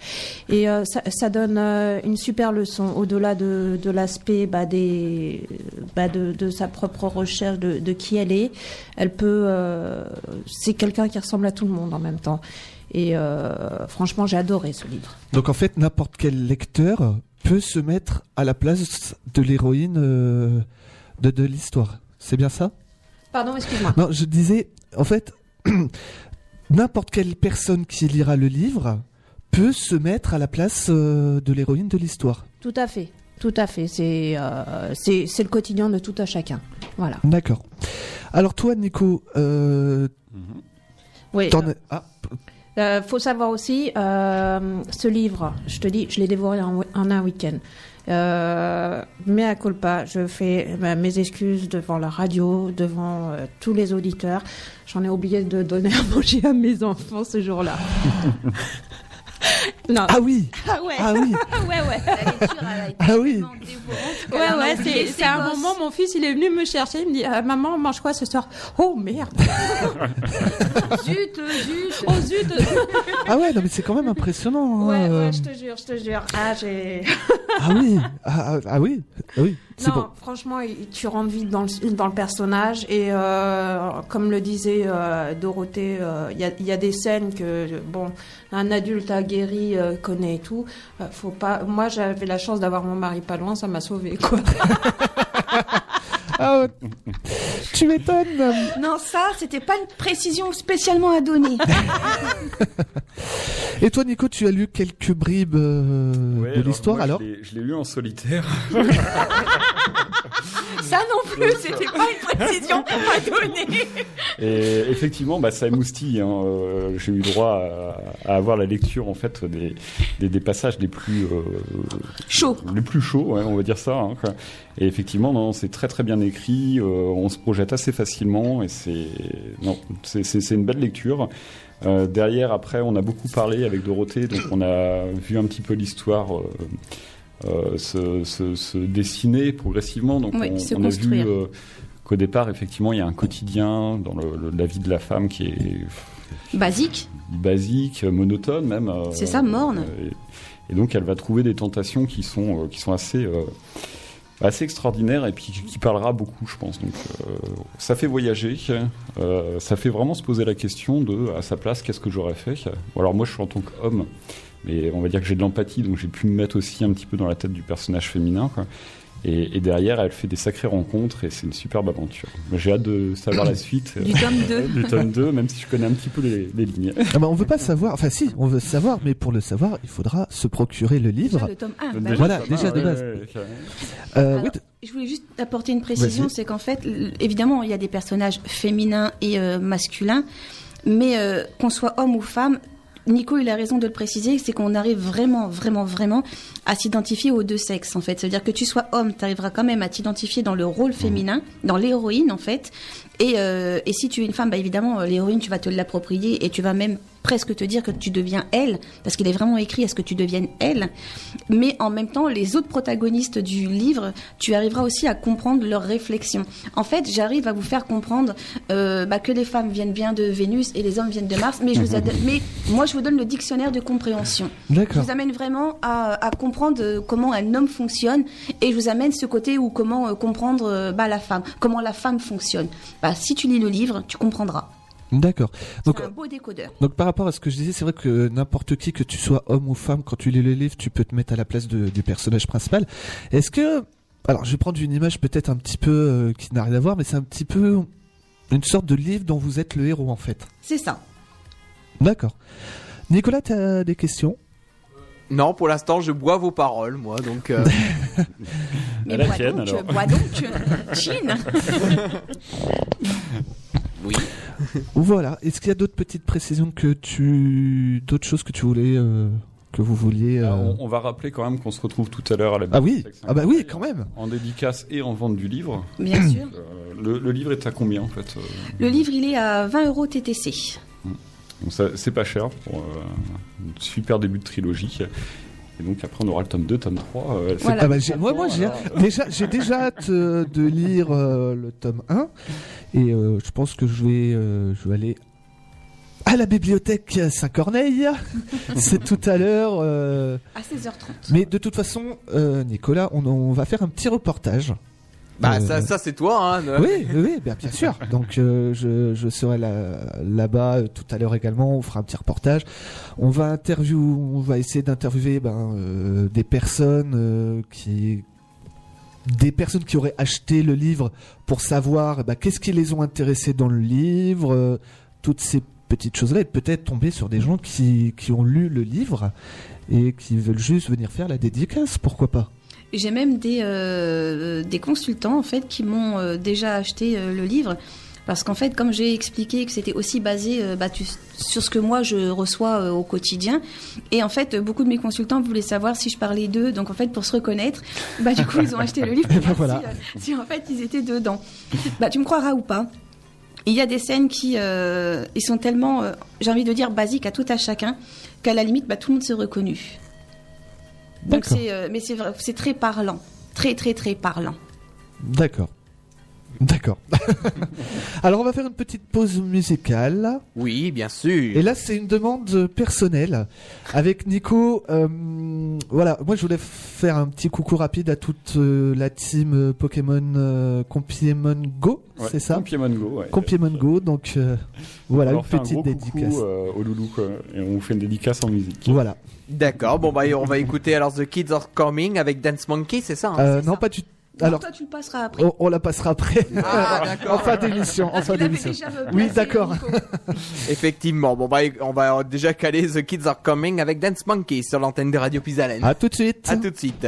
Et euh, ça, ça donne euh, une super leçon au-delà de, de l'aspect bah, des, bah, de, de sa propre recherche de, de qui elle est. Elle peut, c'est quelqu'un qui ressemble à tout le monde en même temps. Et euh, franchement, j'ai adoré ce livre.
Donc, en fait, n'importe quel lecteur peut se mettre à la place de l'héroïne de, de l'histoire. C'est bien ça?
Pardon, excuse-moi.
Non, je disais, en fait, n'importe quelle personne qui lira le livre peut se mettre à la place euh, de l'héroïne de l'histoire.
Tout à fait, tout à fait. C'est euh, le quotidien de tout à chacun. Voilà.
D'accord. Alors toi, Nico, euh,
Oui.
ah,
Euh, faut savoir aussi, euh, ce livre, je te dis, je l'ai dévoré en, en un week-end. Euh, mais à culpa, je fais bah, mes excuses devant la radio, devant euh, tous les auditeurs. J'en ai oublié de donner à manger à mes enfants ce jour-là. non.
ah oui,
Ah ouais.
ah oui,
ouais, ouais.
La lecture, elle a été
ah oui.
Ouais, ouais, c'est, c'est un
gosses.
moment, mon fils, il est venu me chercher, il me dit, Ah, maman, on mange quoi ce soir? Oh, merde!
Zut, zut.
Oh, zut!
Ah ouais, non mais c'est quand même impressionnant. hein,
Ouais,
euh.
ouais, je te jure, je te jure. Ah, j'ai.
Ah oui, ah, ah, ah oui, ah oui,
Non,
bon.
franchement, tu rentres vite dans le, dans le personnage et euh, comme le disait euh, Dorothée, euh, il y, a, il y a des scènes que bon, un adulte aguerri euh, connaît et tout. Euh, faut pas. Moi, j'avais la chance d'avoir mon mari pas loin, ça m'a sauvé quoi.
Ah ouais. tu m'étonnes.
Non, ça, c'était pas une précision spécialement à donner.
Et toi, Nico, tu as lu quelques bribes euh,
Ouais,
de l'histoire alors
l'ai- Je l'ai lu en solitaire.
ça non plus, c'était pas une précision à donner.
Et effectivement, bah, ça émoustille. Hein. Euh, J'ai eu droit à, à avoir la lecture en fait des, des, des passages les plus euh,
Chaud.
les plus chauds, ouais, on va dire ça. hein, quoi. Et effectivement, non, c'est très très bien écrit. euh, on se projette assez facilement et c'est non, c'est une belle lecture. Euh, derrière, après, on a beaucoup parlé avec Dorothée, donc on a vu un petit peu l'histoire. euh, se, se, se dessiner progressivement. Donc
Oui,
on, on a vu euh, qu'au départ, effectivement, il y a un quotidien dans le, le- la vie de la femme qui est
Basique.
basique, monotone même. euh,
C'est ça, morne.
Et, et donc, elle va trouver des tentations qui sont, euh, qui sont assez, euh, assez extraordinaires et puis qui- parlera beaucoup, je pense. Donc, euh, ça fait voyager. euh, ça fait vraiment se poser la question de, à sa place, qu'est-ce que j'aurais fait? Alors, moi, je suis en tant qu'homme, mais on va dire que j'ai de l'empathie, donc j'ai pu me mettre aussi un petit peu dans la tête du personnage féminin. Quoi. Et, et derrière, elle fait des sacrées rencontres et c'est une superbe aventure. J'ai hâte de savoir la suite.
Du tome 2.
du tome 2, même si je connais un petit peu les, les lignes.
ah bah, On veut pas savoir, enfin si, on veut savoir, mais pour le savoir, il faudra se procurer le livre.
Le tome 1.
Déjà,
Voilà,
ça va,
déjà de base.
ouais.
Euh,
Alors,
oui, t-
je voulais juste apporter une précision, c'est qu'en fait, évidemment, il y a des personnages féminins et euh, masculins, mais euh, qu'on soit homme ou femme, Nico, il a raison de le préciser, c'est qu'on arrive vraiment, vraiment, vraiment à s'identifier aux deux sexes, en fait. C'est-à-dire que tu sois homme, tu arriveras quand même à t'identifier dans le rôle féminin, dans l'héroïne, en fait. Et, euh, et si tu es une femme, bah évidemment, euh, l'héroïne, tu vas te l'approprier et tu vas même presque te dire que tu deviens elle, parce qu'il est vraiment écrit à ce que tu deviennes elle. Mais en même temps, les autres protagonistes du livre, tu arriveras aussi à comprendre leurs réflexions. En fait, j'arrive à vous faire comprendre euh, bah, que les femmes viennent bien de Vénus et les hommes viennent de Mars, mais, je vous mais moi, je vous donne le dictionnaire de compréhension. Je vous amène vraiment à, à comprendre euh, comment un homme fonctionne et je vous amène ce côté où comment euh, comprendre bah, la femme, comment la femme fonctionne. Bah, si tu lis le livre, tu comprendras.
D'accord. Donc,
C'est un beau décodeur.
donc par rapport à ce que je disais, c'est vrai que n'importe qui, que tu sois homme ou femme, quand tu lis le livre, tu peux te mettre à la place de- du personnage principal. Est-ce que, alors je vais prendre une image peut-être un petit peu euh, qui n'a rien à voir, mais c'est un petit peu Une sorte de livre dont vous êtes le héros en fait.
C'est ça.
D'accord. Nicolas, tu as des questions?
Non, pour l'instant, je bois vos paroles, moi, donc. euh,
Mais
la
bois
tienne,
donc,
alors.
bois donc, Chine.
oui.
Voilà. Est-ce qu'il y a d'autres petites précisions que tu, d'autres choses que tu voulais, euh, que vous vouliez
Alors,
euh,
on, on va rappeler quand même qu'on se retrouve tout à l'heure à la
Ah oui. Ah bah oui, quand même.
En dédicace et en vente du livre.
Bien sûr.
Euh, le, le livre est à combien en fait
Le livre, il est à 20 euros TTC.
Donc ça, c'est pas cher pour euh, un super début de trilogie. Et donc après on aura le tome 2, tome 3. euh,
Voilà.
Ah bah, j'ai- moi, moi, j'ai déjà, j'ai déjà hâte euh, de lire euh, le tome 1 et euh, je pense que je vais, euh, je vais aller à la bibliothèque Saint-Corneille. C'est tout à l'heure. euh,
À 16h30.
Mais de toute façon, euh, Nicolas, on, on va faire un petit reportage.
Bah,
Euh,
ça, ça c'est toi, hein.
Oui, oui, bien, bien sûr. Donc euh, je, je serai là, là-bas euh, tout à l'heure également. On fera un petit reportage. On va interview, on va essayer d'interviewer ben, euh, des personnes euh, qui, des personnes qui auraient acheté le livre pour savoir ben, qu'est-ce qui les ont intéressés dans le livre, euh, toutes ces petites choses-là, et peut-être tomber sur des gens qui, qui ont lu le livre et qui veulent juste venir faire la dédicace. Pourquoi pas
J'ai même des, euh, des consultants en fait qui m'ont euh, déjà acheté euh, le livre parce qu'en fait, comme j'ai expliqué que c'était aussi basé bah, tu- sur ce que moi je reçois au quotidien, et en fait, beaucoup de mes consultants voulaient savoir si je parlais d'eux, donc en fait, pour se reconnaître, bah du coup, ils ont acheté le livre pour voir
voilà.
si, si, en fait ils étaient dedans. Bah tu me croiras ou pas il y a des scènes qui ils sont tellement, j'ai envie de dire, basiques à tout à chacun, qu'à la limite, bah, tout le monde s'est reconnu. Donc c'est, euh, mais c'est vrai- c'est très parlant, très très très parlant.
D'accord. D'accord. Alors on va faire une petite pause musicale.
Oui, bien sûr.
Et là c'est une demande personnelle. Avec Nico, euh, voilà, moi je voulais faire un petit coucou rapide à toute euh, la team euh, Pokémon euh, Compièmon Go,
ouais,
c'est ça?
Compièmon Go. Ouais.
Compièmon Go, donc euh, voilà une
fait un
petite
gros
dédicace.
coucou euh, au loulou quoi, et on vous fait une dédicace en musique.
Voilà.
D'accord, bon, bah, on va écouter alors The Kids Are Coming avec Dance Monkey, c'est ça hein
Euh, non pas du
Non,
Alors
toi tu le passeras après.
on, on la passera après.
Ah,
en fin d'émission, en fin d'émission. Oui, d'accord.
Effectivement, bon, bah, on va déjà caler The Kids Are Coming avec Dance Monkey sur l'antenne de Radio Pisalène.
À tout de suite.
À tout de suite.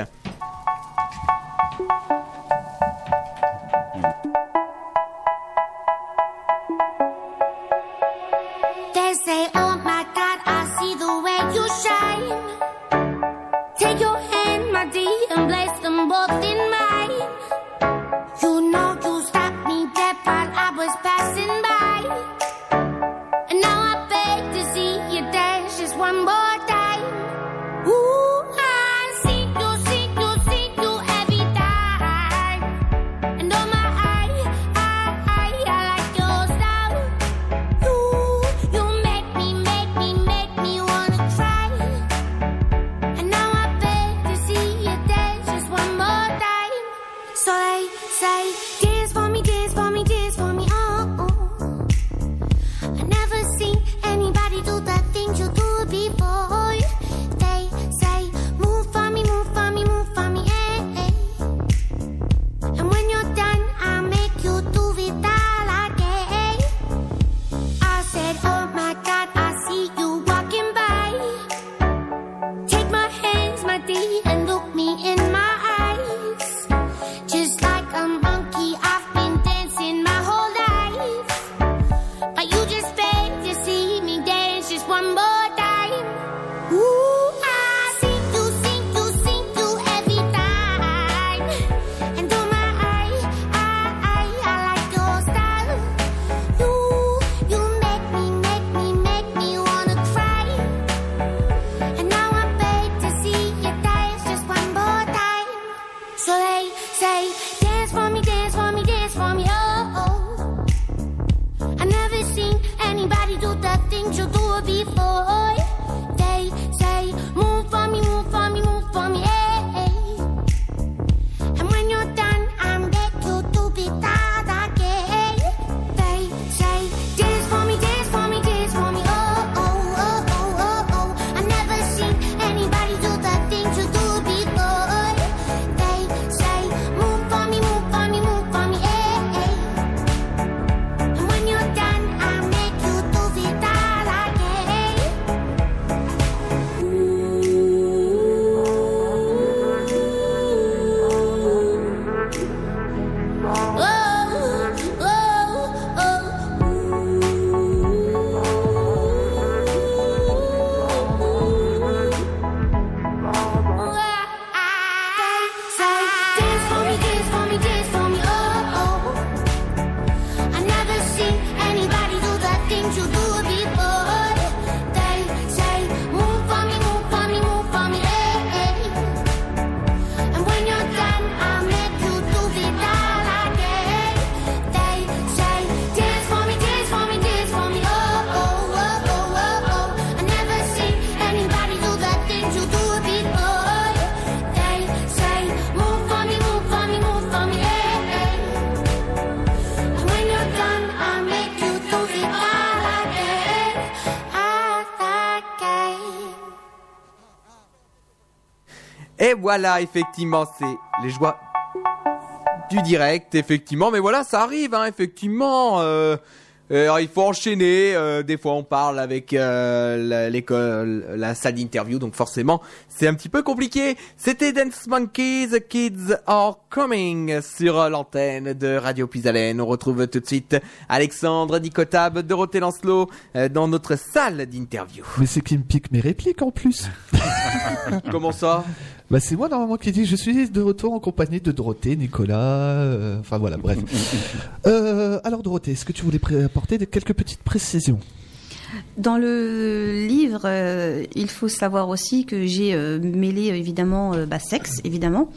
Voilà, effectivement, c'est les joies du direct, effectivement. Mais voilà, ça arrive, hein, effectivement. Euh, euh, il faut enchaîner. euh, des fois, on parle avec euh, la- l'école, la salle d'interview, donc forcément, c'est un petit peu compliqué. C'était Dance Monkeys, Kids Are Coming sur l'antenne de Radio Pisalène. On retrouve tout de suite Alexandre Dicotab, Dorothée Lancelot euh, dans notre salle d'interview.
Mais c'est qui me pique mes répliques en plus.
Comment ça?
Bah c'est moi normalement qui dis je suis de retour en compagnie de Dorothée, Nicolas, euh, enfin voilà, bref. Euh, alors Dorothée, est-ce que tu voulais apporter quelques petites précisions?
Dans le livre, euh, il faut savoir aussi que j'ai euh, mêlé évidemment euh, bah, sexe, évidemment,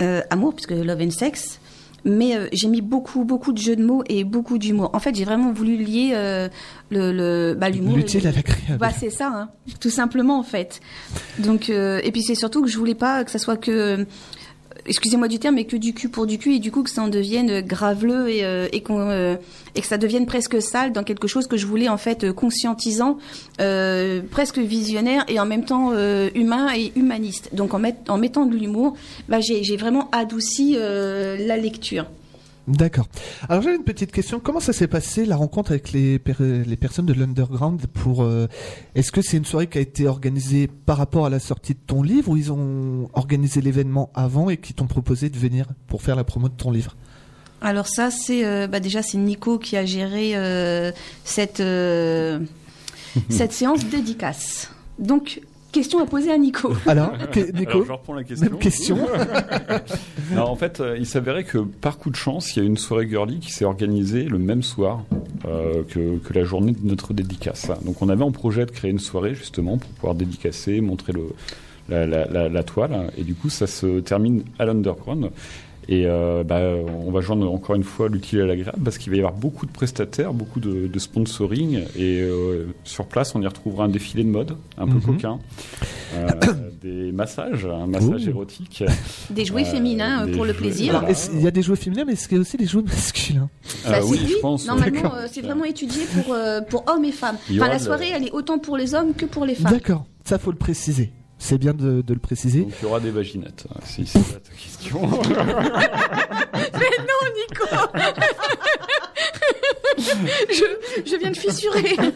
euh, amour, puisque love and sex, mais euh, j'ai mis beaucoup, beaucoup de jeux de mots et beaucoup d'humour. En fait, j'ai vraiment voulu lier euh, le, le, bah, l'humour.
L'utile à l'agréable.
Bah, c'est ça, hein, tout simplement en fait. Donc, euh, et puis c'est surtout que je voulais pas que ça soit que excusez-moi du terme, mais que du cul pour du cul, et du coup que ça en devienne graveleux et, euh, et, euh, et que ça devienne presque sale dans quelque chose que je voulais en fait euh, conscientisant, euh, presque visionnaire et en même temps euh, humain et humaniste. Donc en, met- en mettant de l'humour, bah, j'ai, vraiment adouci euh, la lecture.
D'accord. Alors j'avais une petite question. Comment ça s'est passé la rencontre avec les, per- les personnes de l'underground pour euh, Est-ce que c'est une soirée qui a été organisée par rapport à la sortie de ton livre ou ils ont organisé l'événement avant et qui t'ont proposé de venir pour faire la promo de ton livre?
Alors ça, c'est euh, bah déjà c'est Nico qui a géré euh, cette euh, cette séance dédicace. Donc question à poser à Nico.
Alors, que- Nico,
Alors, je reprends la question.
même question.
Non, en fait, euh, il s'avérait que par coup de chance, il y a une soirée girly qui s'est organisée le même soir euh, que, que la journée de notre dédicace. Donc, on avait en projet de créer une soirée justement pour pouvoir dédicacer, montrer le, la, la- la- la toile. Et du coup, ça se termine à l'underground. Et euh, bah, on va joindre encore une fois l'utile à l'agréable parce qu'il va y avoir beaucoup de prestataires, beaucoup de, de sponsoring. Et euh, sur place, on y retrouvera un défilé de mode un peu
Mhm.
coquin, euh, des massages, un massage
Ouh.
érotique.
Des jouets
Euh,
féminins
des
pour le plaisir.
Alors, il y a des jouets féminins, mais est-ce qu'il y a aussi des jouets masculins?
Bah,
Euh,
c'est
oui,
oui,
je pense.
Normalement,
D'accord.
euh, c'est vraiment étudié pour, euh, pour hommes et femmes. Enfin, la
de-
soirée, elle est autant pour les hommes que pour les femmes.
D'accord, ça faut le préciser. C'est bien de, de le préciser.
Donc il y aura des vaginettes, hein, si c'est ta question.
Mais non, Nico je, je viens de fissurer.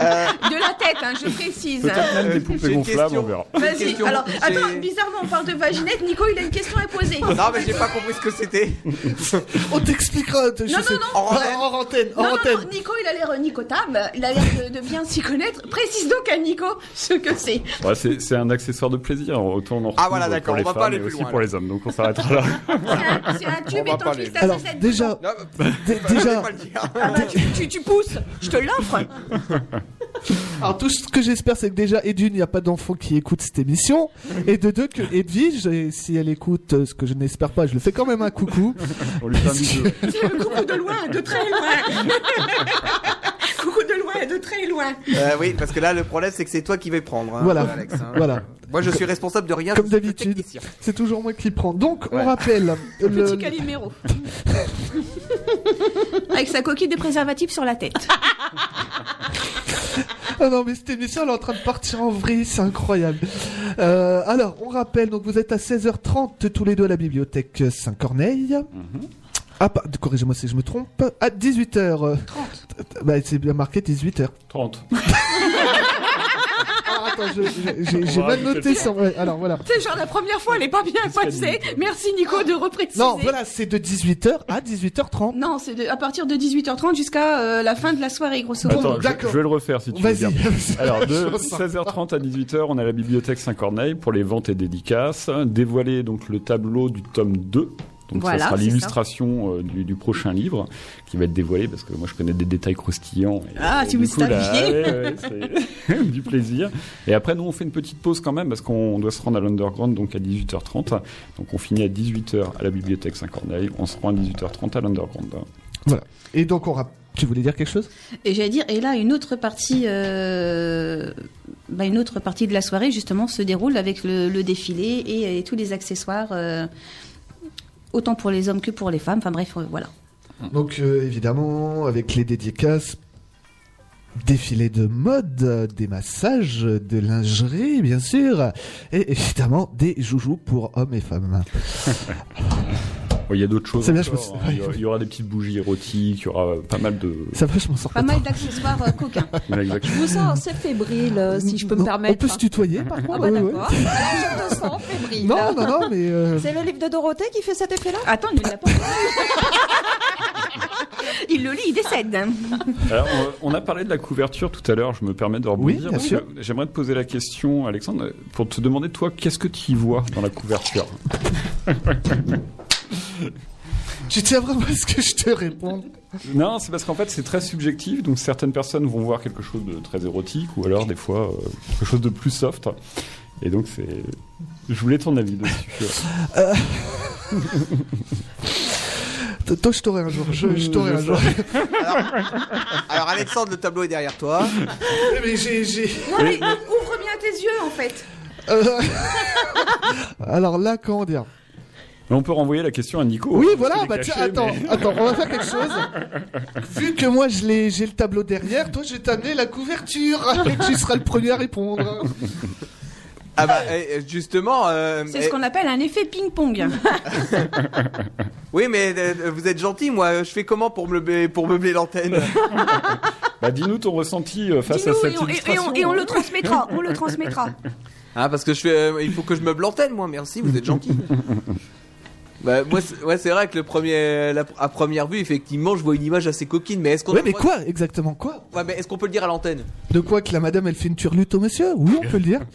Euh,
De la tête, hein, je précise.
Peut-être même des poupées gonflables, on verra.
Vas-y, alors, attends, bizarrement, on parle de vaginette. Nico, il a une question à poser.
Non, mais j'ai pas compris ce que c'était.
On t'expliquera.
Non,
sais-
non, non.
En antenne, en antenne, en
Non, non,
antenne.
non, Nico, il a l'air nicotable, il a l'air de, de bien s'y connaître. Précise donc à Nico ce que c'est.
Ouais, c'est c'est un accessoire de plaisir, autant on en
Ah, voilà, d'accord,
pour les
on va pas
femmes
aller plus
aussi
loin,
pour les hommes, donc on s'arrêtera là.
C'est un, c'est un
On
tube et ton à
Alors, déjà, déjà.
Ah tu, pousses, je te l'offre.
alors tout ce que j'espère, c'est que déjà, et d'une, il n'y a pas d'enfant qui écoute cette émission, et de deux, que Edwige, si elle écoute, euh, ce que je n'espère pas, je le fais quand même un coucou.
On lui fait un bisou.
C'est le coucou de loin, de très loin. Coucou de loin, de très loin.
Euh, oui, parce que là, le problème, c'est que c'est toi qui vais prendre. hein,
Voilà.
Alex, hein.
Voilà.
Moi, je suis responsable de rien.
Comme d'habitude. C'est toujours moi qui prends. Donc,
Ouais.
on rappelle. le-
Petit Calimero. Avec sa coquille de préservatif sur la tête.
Ah non, mais cette émission, elle est en train de partir en vrille, c'est incroyable. Euh, alors, on rappelle, donc vous êtes à 16h30 tous les deux à la bibliothèque Saint-Corneille. Ah, pas- corrigez-moi si je me trompe. À 18h. 30. Bah, c'est bien marqué 18h.
30.
Alors, attends, je- je- j'ai mal noté ça. Ouais, alors, voilà.
C'est genre la première fois, elle est pas bien passée. Merci Nico de repréciser.
Non, voilà, c'est de 18h à 18h30.
Non, c'est à partir de 18h30 jusqu'à euh, la fin de la soirée, grosso modo.
Attends, je,
d'accord.
je vais le refaire si tu veux bien. Alors, de
Je ressens.
16h30 à 18h, on a la bibliothèque Saint-Corneille pour les ventes et dédicaces. Dévoiler donc le tableau du tome 2. Donc
Voilà,
ça sera l'illustration euh, du, du prochain livre qui va être dévoilé parce que moi je connais des détails croustillants. Et,
Ah,
et
si vous
coup, là,
saviez.
ouais, ouais, c'est du plaisir. Et après nous on fait une petite pause quand même parce qu'on doit se rendre à l'underground donc à 18h30. Donc on finit à 18h à la bibliothèque Saint-Corneille, on se rend à 18h30 à l'underground.
Voilà. Et donc, on Tu voulais dire quelque chose?
Et j'allais dire, et là, une autre partie, euh, bah, une autre partie de la soirée justement se déroule avec le, le défilé et, et tous les accessoires, euh, autant pour les hommes que pour les femmes. Enfin bref, euh, voilà.
Donc, euh, évidemment, avec les dédicaces. défilés de mode, des massages, de lingerie, bien sûr, et évidemment des joujoux pour hommes et femmes.
Il y a d'autres choses.
C'est bien, je
encore,
me
hein. Il y aura- il y aura des petites bougies érotiques, il y aura pas mal de.
Ça va, je m'en sors
Pas
pas
mal d'accessoires euh, coquins.
Je
exactement.
vous sens assez fébrile, euh, si je peux me permettre.
On peut se tutoyer, par contre.
Ah bah d'accord. Alors je te sens fébrile.
Non, non, non, mais euh,
C'est le livre de Dorothée qui fait cet effet-là?
Attends, il ne l'a pas. il le lit, il décède.
Alors, on- a parlé de la couverture tout à l'heure, je me permets de rebondir.
Oui,
J'aimerais te poser la question, Alexandre, pour te demander, toi, qu'est-ce que tu y vois dans la couverture?
tu tiens vraiment à ce que je te réponde.
Non, c'est parce qu'en fait, c'est très subjectif, donc certaines personnes vont voir quelque chose de très érotique, ou alors, des fois, euh, quelque chose de plus soft. Et donc, c'est... Je voulais ton avis dessus.
T- Toi, je t'aurai un jour. Je, je t'aurai un jour.
Alors Alexandre, le tableau est derrière toi.
mais j'ai, j'ai-
Non, mais ouvre bien tes yeux en fait.
Euh, Alors là, comment dire
Mais on peut renvoyer la question à Nico.
Oui, voilà. Bah tiens, attends,
mais-
attends, on va faire quelque chose. Vu que moi, je l'ai, j'ai le tableau derrière, toi, je vais t'amener la couverture. Et tu seras le premier à répondre.
Ah bah eh, justement. euh,
C'est
eh,
ce qu'on appelle un effet ping-pong.
Oui, mais euh, vous êtes gentil. Moi, je fais comment pour meubler pour meubler l'antenne?
Bah, dis-nous ton ressenti euh, face à cette
et on, et- et
illustration.
on- et on le transmettra. On le transmettra.
Ah, parce que je fais. euh, il faut que je meuble l'antenne, moi. Merci, vous êtes gentil. Bah, moi, c'est- ouais, c'est vrai que le premier, la- à première vue, effectivement, je vois une image assez coquine. Mais est-ce qu'on
Ouais, mais quoi exactement quoi
Ouais, mais est-ce qu'on peut le dire à l'antenne?
De quoi que la madame, elle fait une turlute au monsieur? Oui, on peut le dire.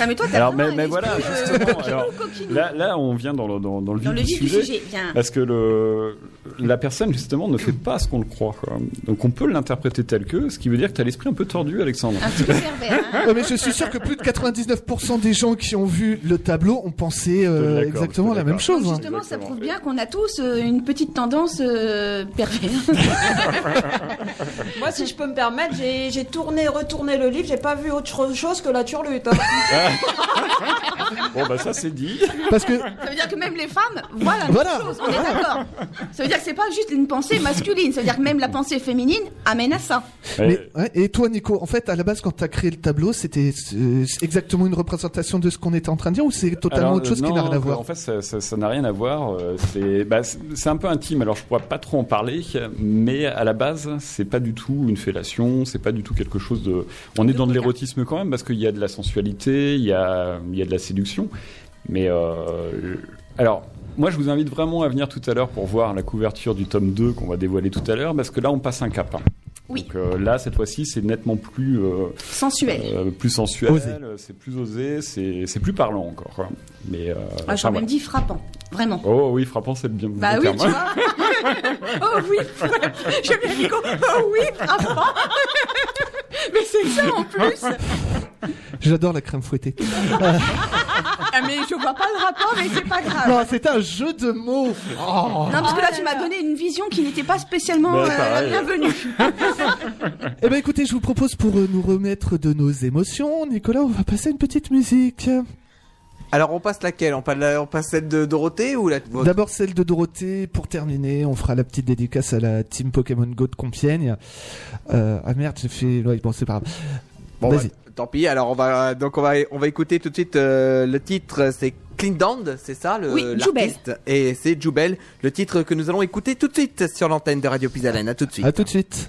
Ah, mais toi, t'as
Alors, mais, mais voilà,
euh,
justement. alors, là, là, on vient dans le, dans, dans le vif
Dans le
du
vif du
sujet. Parce que le, la personne, justement, ne fait pas ce qu'on le croit. quoi. Donc, on peut l'interpréter tel que, ce qui veut dire que tu as l'esprit un peu tordu, Alexandre.
Un petit peu pervers. hein.
Ouais, mais je suis sûr que plus de 99% des gens qui ont vu le tableau ont pensé euh, exactement la même chose. hein.
Justement, ça prouve bien qu'on a tous euh, une petite tendance euh, pervers.
Moi, si je peux me permettre, j'ai j'ai tourné, retourné le livre, j'ai pas vu autre cho- chose que la turlute. hein.
Bon, bah, ça, c'est dit.
Parce que
Ça veut dire que même les femmes voient la même
Voilà.
chose, on est d'accord. Ça veut dire que c'est pas juste une pensée masculine, ça veut dire que même la pensée féminine amène à ça.
Mais, ouais, et toi, Nico, en fait, à la base, quand tu as créé le tableau, c'était euh, exactement une représentation de ce qu'on était en train de dire ou c'est totalement
Alors,
autre chose
euh,
qui n'a rien à voir
En fait, ça n'a rien à voir. euh, C'est bah, c'est- un peu intime. Alors, je pourrais pas trop en parler, mais à la base, c'est pas du tout une fellation. C'est pas du tout quelque chose de. On est dans de l'érotisme quand même parce qu'il y a de la sensualité, il y a, il y a de la séduction. Mais euh, alors. Moi, je vous invite vraiment à venir tout à l'heure pour voir la couverture du tome 2 qu'on va dévoiler tout à l'heure, parce que là, on passe un cap. hein.
Oui.
Donc euh, là, cette fois-ci, c'est nettement plus euh,
Sensuel.
euh, plus sensuel, c'est plus osé, c'est c'est plus parlant encore. quoi. Mais euh,
Ah,
enfin,
J'aurais même dit frappant, vraiment.
Oh oui, frappant, c'est bien.
Bah oui,
terme.
tu vois. oh oui, j'aime bien. Oh oui, frappant. Mais c'est ça en plus.
J'adore la crème fouettée.
Ah, mais je vois pas le rapport, mais c'est pas grave.
non, c'était un jeu de mots. Oh.
Non, parce que là, tu m'as donné une vision qui n'était pas spécialement
Bah,
euh, la bienvenue.
Eh ben, écoutez, je vous propose pour euh, nous remettre de nos émotions, Nicolas, on va passer à une petite musique.
Alors, on passe laquelle? On passe, la- on passe celle de Dorothée ou la votre
D'abord celle de Dorothée. Pour terminer, on fera la petite dédicace à la team Pokémon Go de Compiègne. Euh, ah merde, j'ai fait. Ouais, bon, c'est pas grave.
Bon,
Vas-y.
bah, tant pis. Alors, on va donc on va on va écouter tout de suite euh, le titre. C'est Clean Down, c'est ça le
Oui,
l'artiste Et c'est Joubel, le titre que nous allons écouter tout de suite sur l'antenne de Radio Pisalène. À tout de suite.
À tout de suite.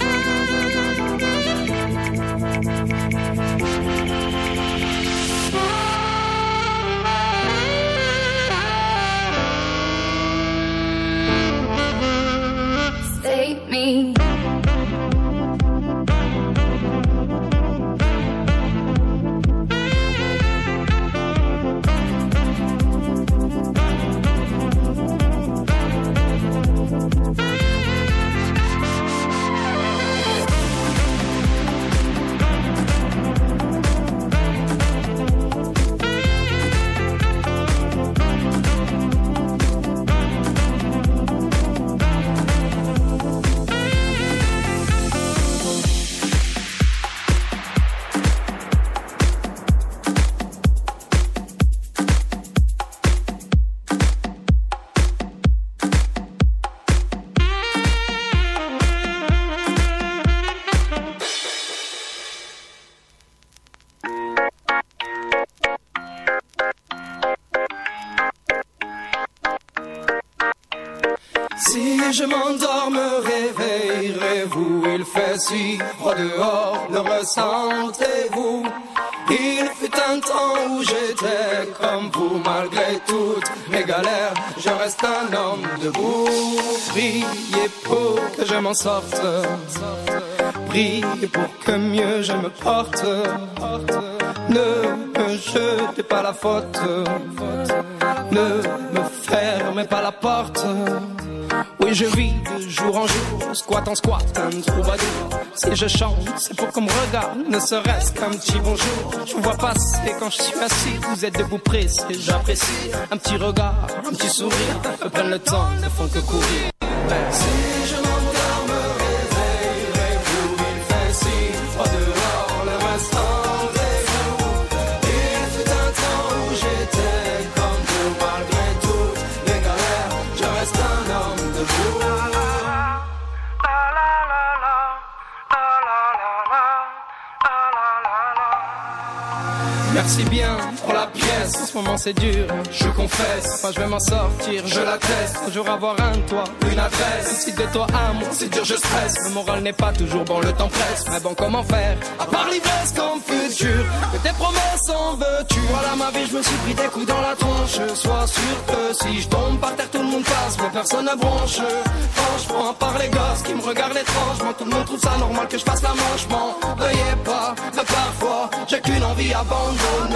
me.
Froid dehors, le ressentez-vous Il fut un temps où j'étais comme vous Malgré toutes mes galères, je reste un homme debout. Priez pour que je m'en sorte. Priez pour que mieux je me porte. Ne me jetez pas la faute. Ne me fermez pas la porte oui, je vis de jour en jour, squat en squat, un troubadour. Si je chante, c'est pour qu'on me regarde, ne serait-ce qu'un petit bonjour. Je vous vois passer quand je suis assis, vous êtes debout pressé, j'apprécie. Un petit regard, un petit sourire, prennent le temps, ne font que courir. Merci bien pour la pièce. En ce moment c'est dur, je confesse. Moi je vais m'en sortir, je l'atteste. Un jour avoir un toit, une adresse. Si de toi à moi, c'est dur, je stresse. Le moral n'est pas toujours bon, le temps presse. Mais bon, comment faire? À part l'ivresse comme futur, que tes promesses en veux-tu? Voilà ma vie, je me suis pris des coups dans la tronche. Sois sûr que si je tombe par terre, tout le monde passe, mais personne ne bronche. Franchement, à part les gosses qui me regardent étrangement, tout le monde trouve ça normal que je fasse la manche. M'en veuillez pas, mais parfois j'ai qu'une envie abandonnée.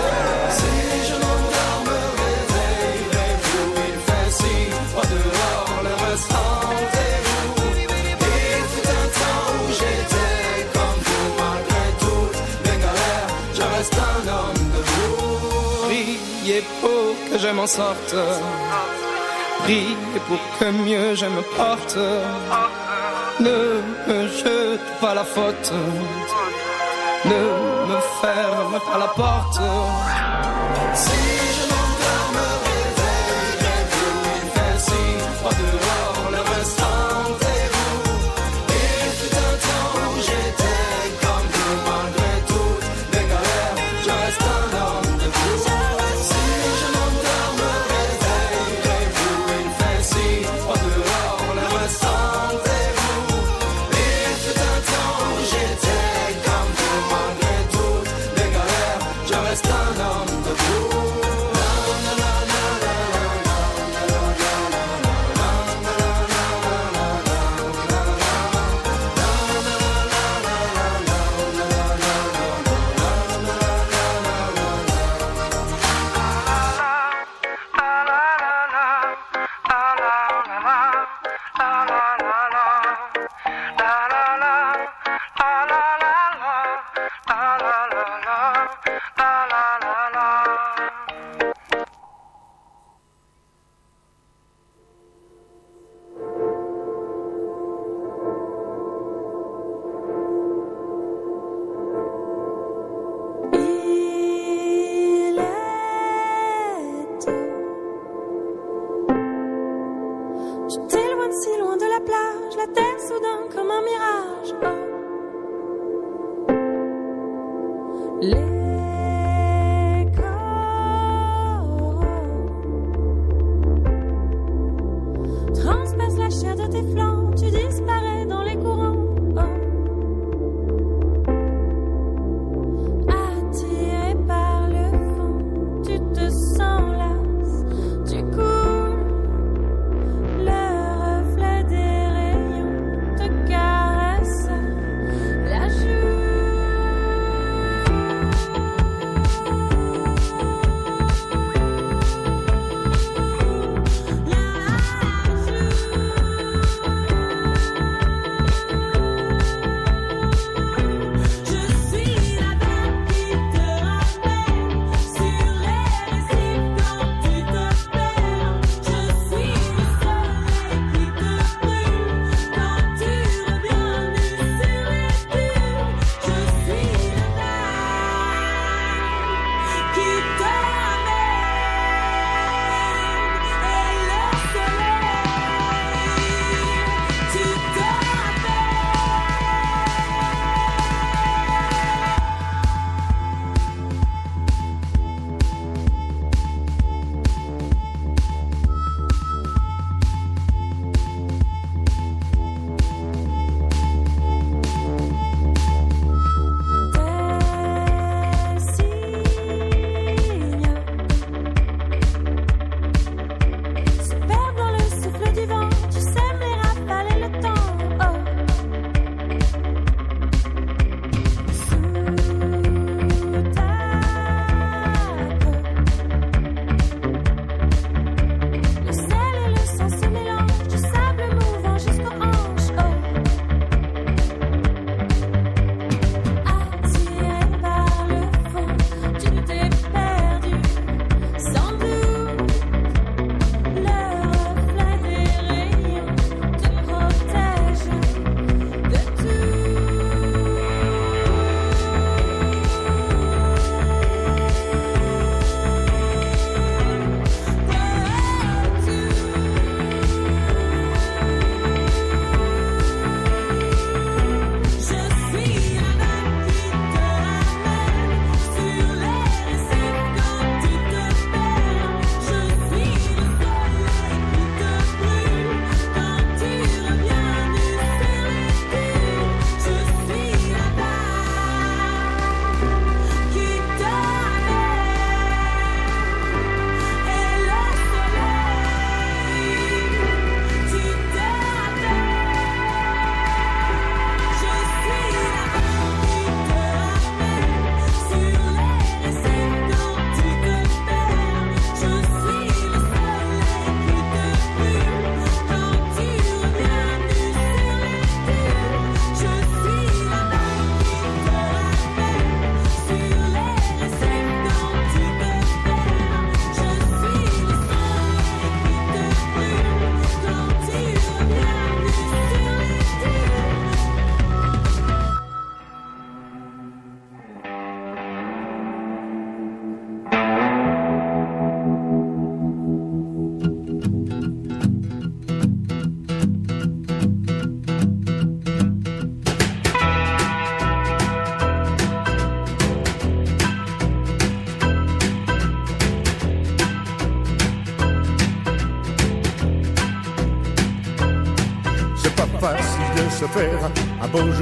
Si je m'endors, me réveillerai-vous Il fait si froid dehors, le reste rendez-vous. Il fut un temps où j'étais comme vous, malgré toutes mes galères, je reste un homme debout. Priez pour que je m'en sorte. Priez pour que mieux je me porte. Ne me jete pas la faute. Ne ferme pas la porte.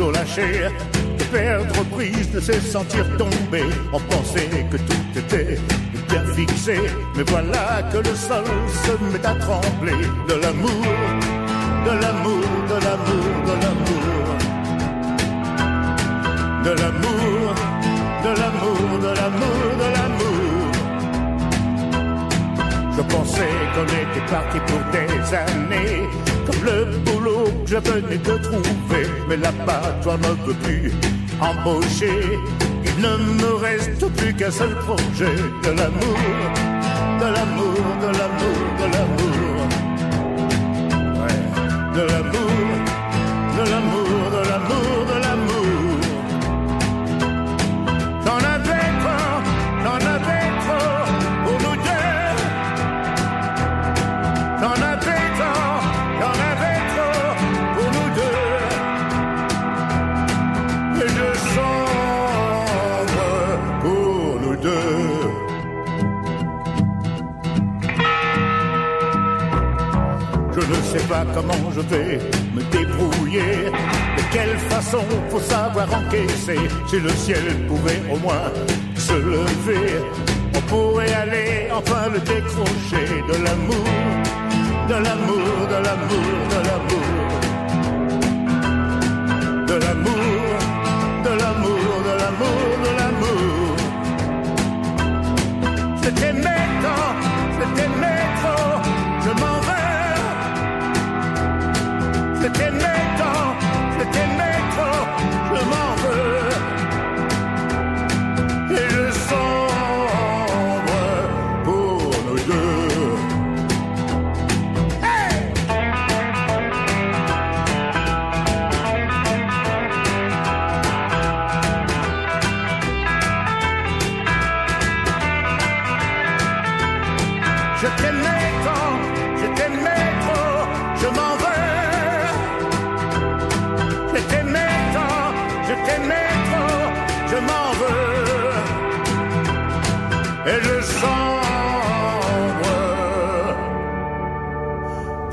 Jour lâcher, de perdre prise, de se sentir tomber. On pensait que tout était bien fixé, mais voilà que le sol se met à trembler de l'amour, de l'amour, de l'amour, de l'amour, de l'amour, de l'amour, de l'amour, de l'amour. Je pensais qu'on était parti pour des années, le boulot que je venais de trouver. Mais là-bas, toi ne peux plus embaucher? Il ne me reste plus qu'un seul projet de l'amour, de l'amour, de l'amour, de l'amour. Ouais, de l'amour, comment je vais me débrouiller. De quelle façon faut savoir encaisser. Si le ciel pouvait au moins se lever, on pourrait aller enfin le décrocher de l'amour, de l'amour, de l'amour, de l'amour. De l'amour,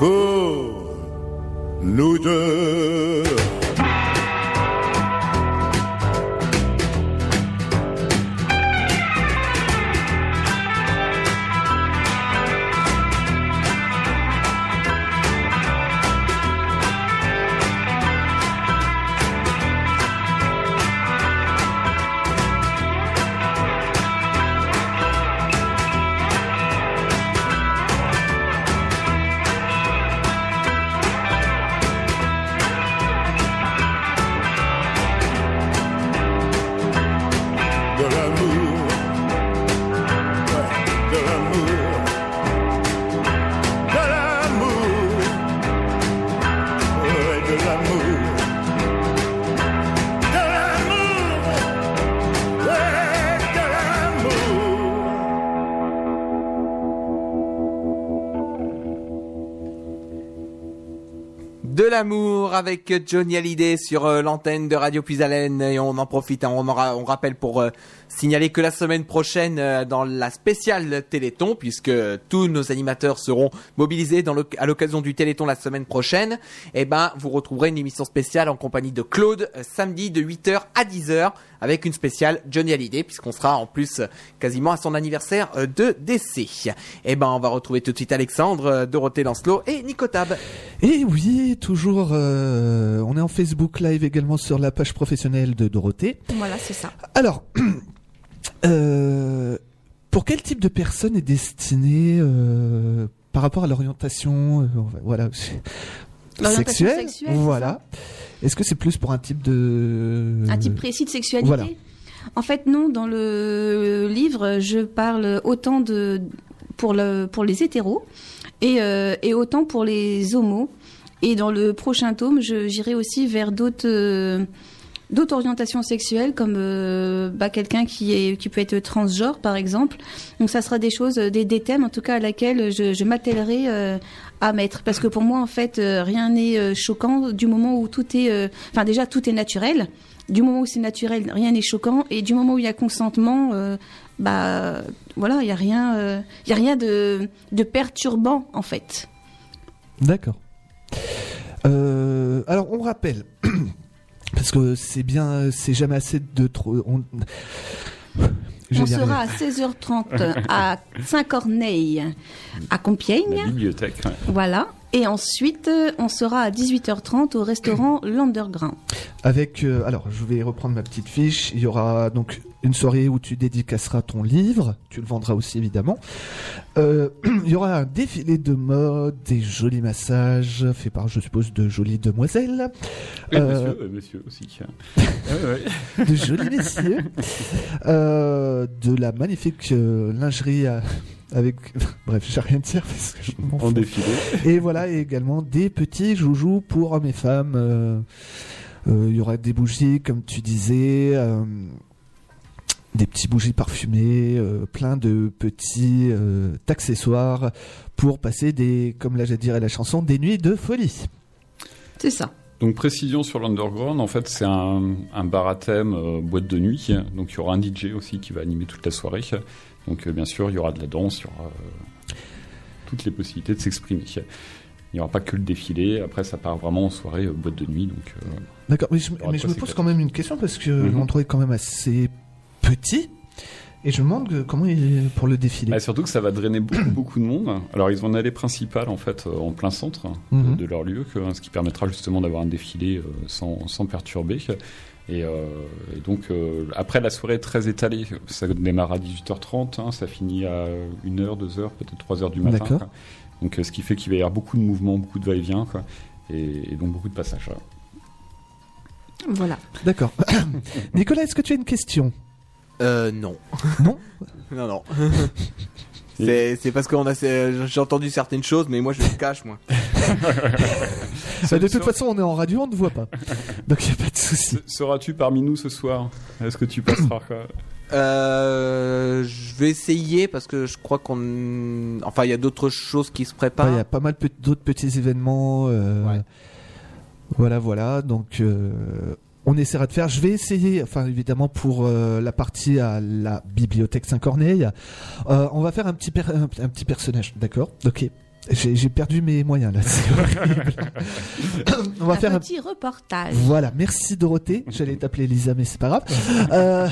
pour
avec Johnny Hallyday sur euh, l'antenne de Radio Puisalène et on en profite, hein, on, en ra- on rappelle pour signaler que la semaine prochaine euh, dans la spéciale Téléthon, puisque tous nos animateurs seront mobilisés dans le- à l'occasion du Téléthon la semaine prochaine, eh ben vous retrouverez une émission spéciale en compagnie de Claude euh, samedi de 8h à 10h avec une spéciale Johnny Hallyday puisqu'on sera en plus euh, quasiment à son anniversaire de décès. Eh ben on va retrouver tout de suite Alexandre, Dorothée Lancelot et Nico Tab.
Et oui, toujours, euh, on est en Facebook Live également sur la page professionnelle de Dorothée.
Voilà, c'est ça.
Alors, euh, pour quel type de personne est destiné euh, par rapport à l'orientation, euh, voilà,
sexuelle,
voilà. Est-ce que c'est plus pour un type de
Un type précis de sexualité
Voilà.
En fait, non. Dans le livre, je parle autant de pour le pour les hétéros et et autant pour les homos. Et dans le prochain tome, je j'irai aussi vers d'autres d'autres orientations sexuelles, comme euh, bah, quelqu'un qui est qui peut être transgenre, par exemple. Donc, ça sera des choses, des, des thèmes, en tout cas, à laquelle je, je m'attellerai euh, à mettre, parce que pour moi, en fait, euh, rien n'est euh, choquant du moment où tout est, euh, enfin déjà tout est naturel. Du moment où c'est naturel, rien n'est choquant, et du moment où il y a consentement, euh, bah voilà, il y a rien, euh, y a rien de, de perturbant en fait.
D'accord. Euh, alors, on rappelle, parce que c'est bien, c'est jamais assez de trop. On,
sera à
arriver.
16h30 à Saint-Corneille, à Compiègne.
La bibliothèque. ouais.
Voilà. Et ensuite, euh, on sera à 18h30 au restaurant L'Underground.
Avec, euh, alors, je vais reprendre ma petite fiche. Il y aura donc une soirée où tu dédicaceras ton livre. Tu le vendras aussi, évidemment. Euh, il y aura un défilé de mode, des jolis massages faits par, je suppose, de jolies demoiselles.
Et
Euh,
monsieur, monsieur aussi. Ouais, ouais.
de jolis messieurs, euh, de la magnifique euh, lingerie à- avec. Bref, j'ai rien à dire parce que je m'en
En
fous.
défilé.
Et voilà, et également des petits joujoux pour hommes et femmes. euh, euh, Il y aura des bougies, comme tu disais. euh, des petits bougies parfumées, euh, plein de petits euh, accessoires pour passer des, comme là j'ai dirait la chanson, des nuits de folie.
C'est ça.
Donc précision sur l'underground, en fait c'est un, un bar à thème euh, boîte de nuit, donc il y aura un DJ aussi qui va animer toute la soirée. Donc euh, bien sûr il y aura de la danse, il y aura euh, toutes les possibilités de s'exprimer. Il n'y aura pas que le défilé, après ça part vraiment en soirée euh, boîte de nuit. Donc, euh,
D'accord, mais je, mais me pose quand même une question parce que
Mhm.
l'endroit est quand même assez petit. Et je me demande comment il est pour le défilé.
Bah, surtout que ça va drainer beaucoup, beaucoup de monde. Alors ils ont une allée principale en fait en plein centre
Mhm.
de leur lieu, que- ce qui permettra justement d'avoir un défilé sans, sans perturber. Et, euh, et donc euh, après la soirée est très étalée, ça démarre à 18h30, hein, ça finit à 1h, 2h, peut-être 3h du matin.
D'accord.
quoi. Donc euh, ce qui fait qu'il va y avoir beaucoup de mouvements, beaucoup de va-et-vient, quoi. Et, et donc beaucoup de passages. voilà.
Voilà.
D'accord. Nicolas, est-ce que tu as une question?
Euh, non.
Non?
Non, non. C'est c'est parce qu'on a c'est- j'ai entendu certaines choses, mais moi je me cache moi.
Bah, De toute façon, on est en radio, on ne voit pas. Donc il n'y a pas souci.
Seras-tu parmi nous ce soir? Est-ce que tu passeras quoi?
Euh, je vais essayer parce que je crois qu'on, enfin il y a d'autres choses qui se préparent.
Il y a pas mal d'autres petits événements. euh, Voilà, voilà. Donc, euh, on essaiera de faire. Je vais essayer, enfin, évidemment, pour euh, la partie à la bibliothèque Saint-Corneille, euh, on va faire un petit, per- un, un petit personnage, d'accord? Ok. J'ai perdu mes moyens là. c'est horrible. on va
un
faire un
petit reportage.
Voilà, merci Dorothée. J'allais t'appeler Lisa, mais c'est pas grave. Euh,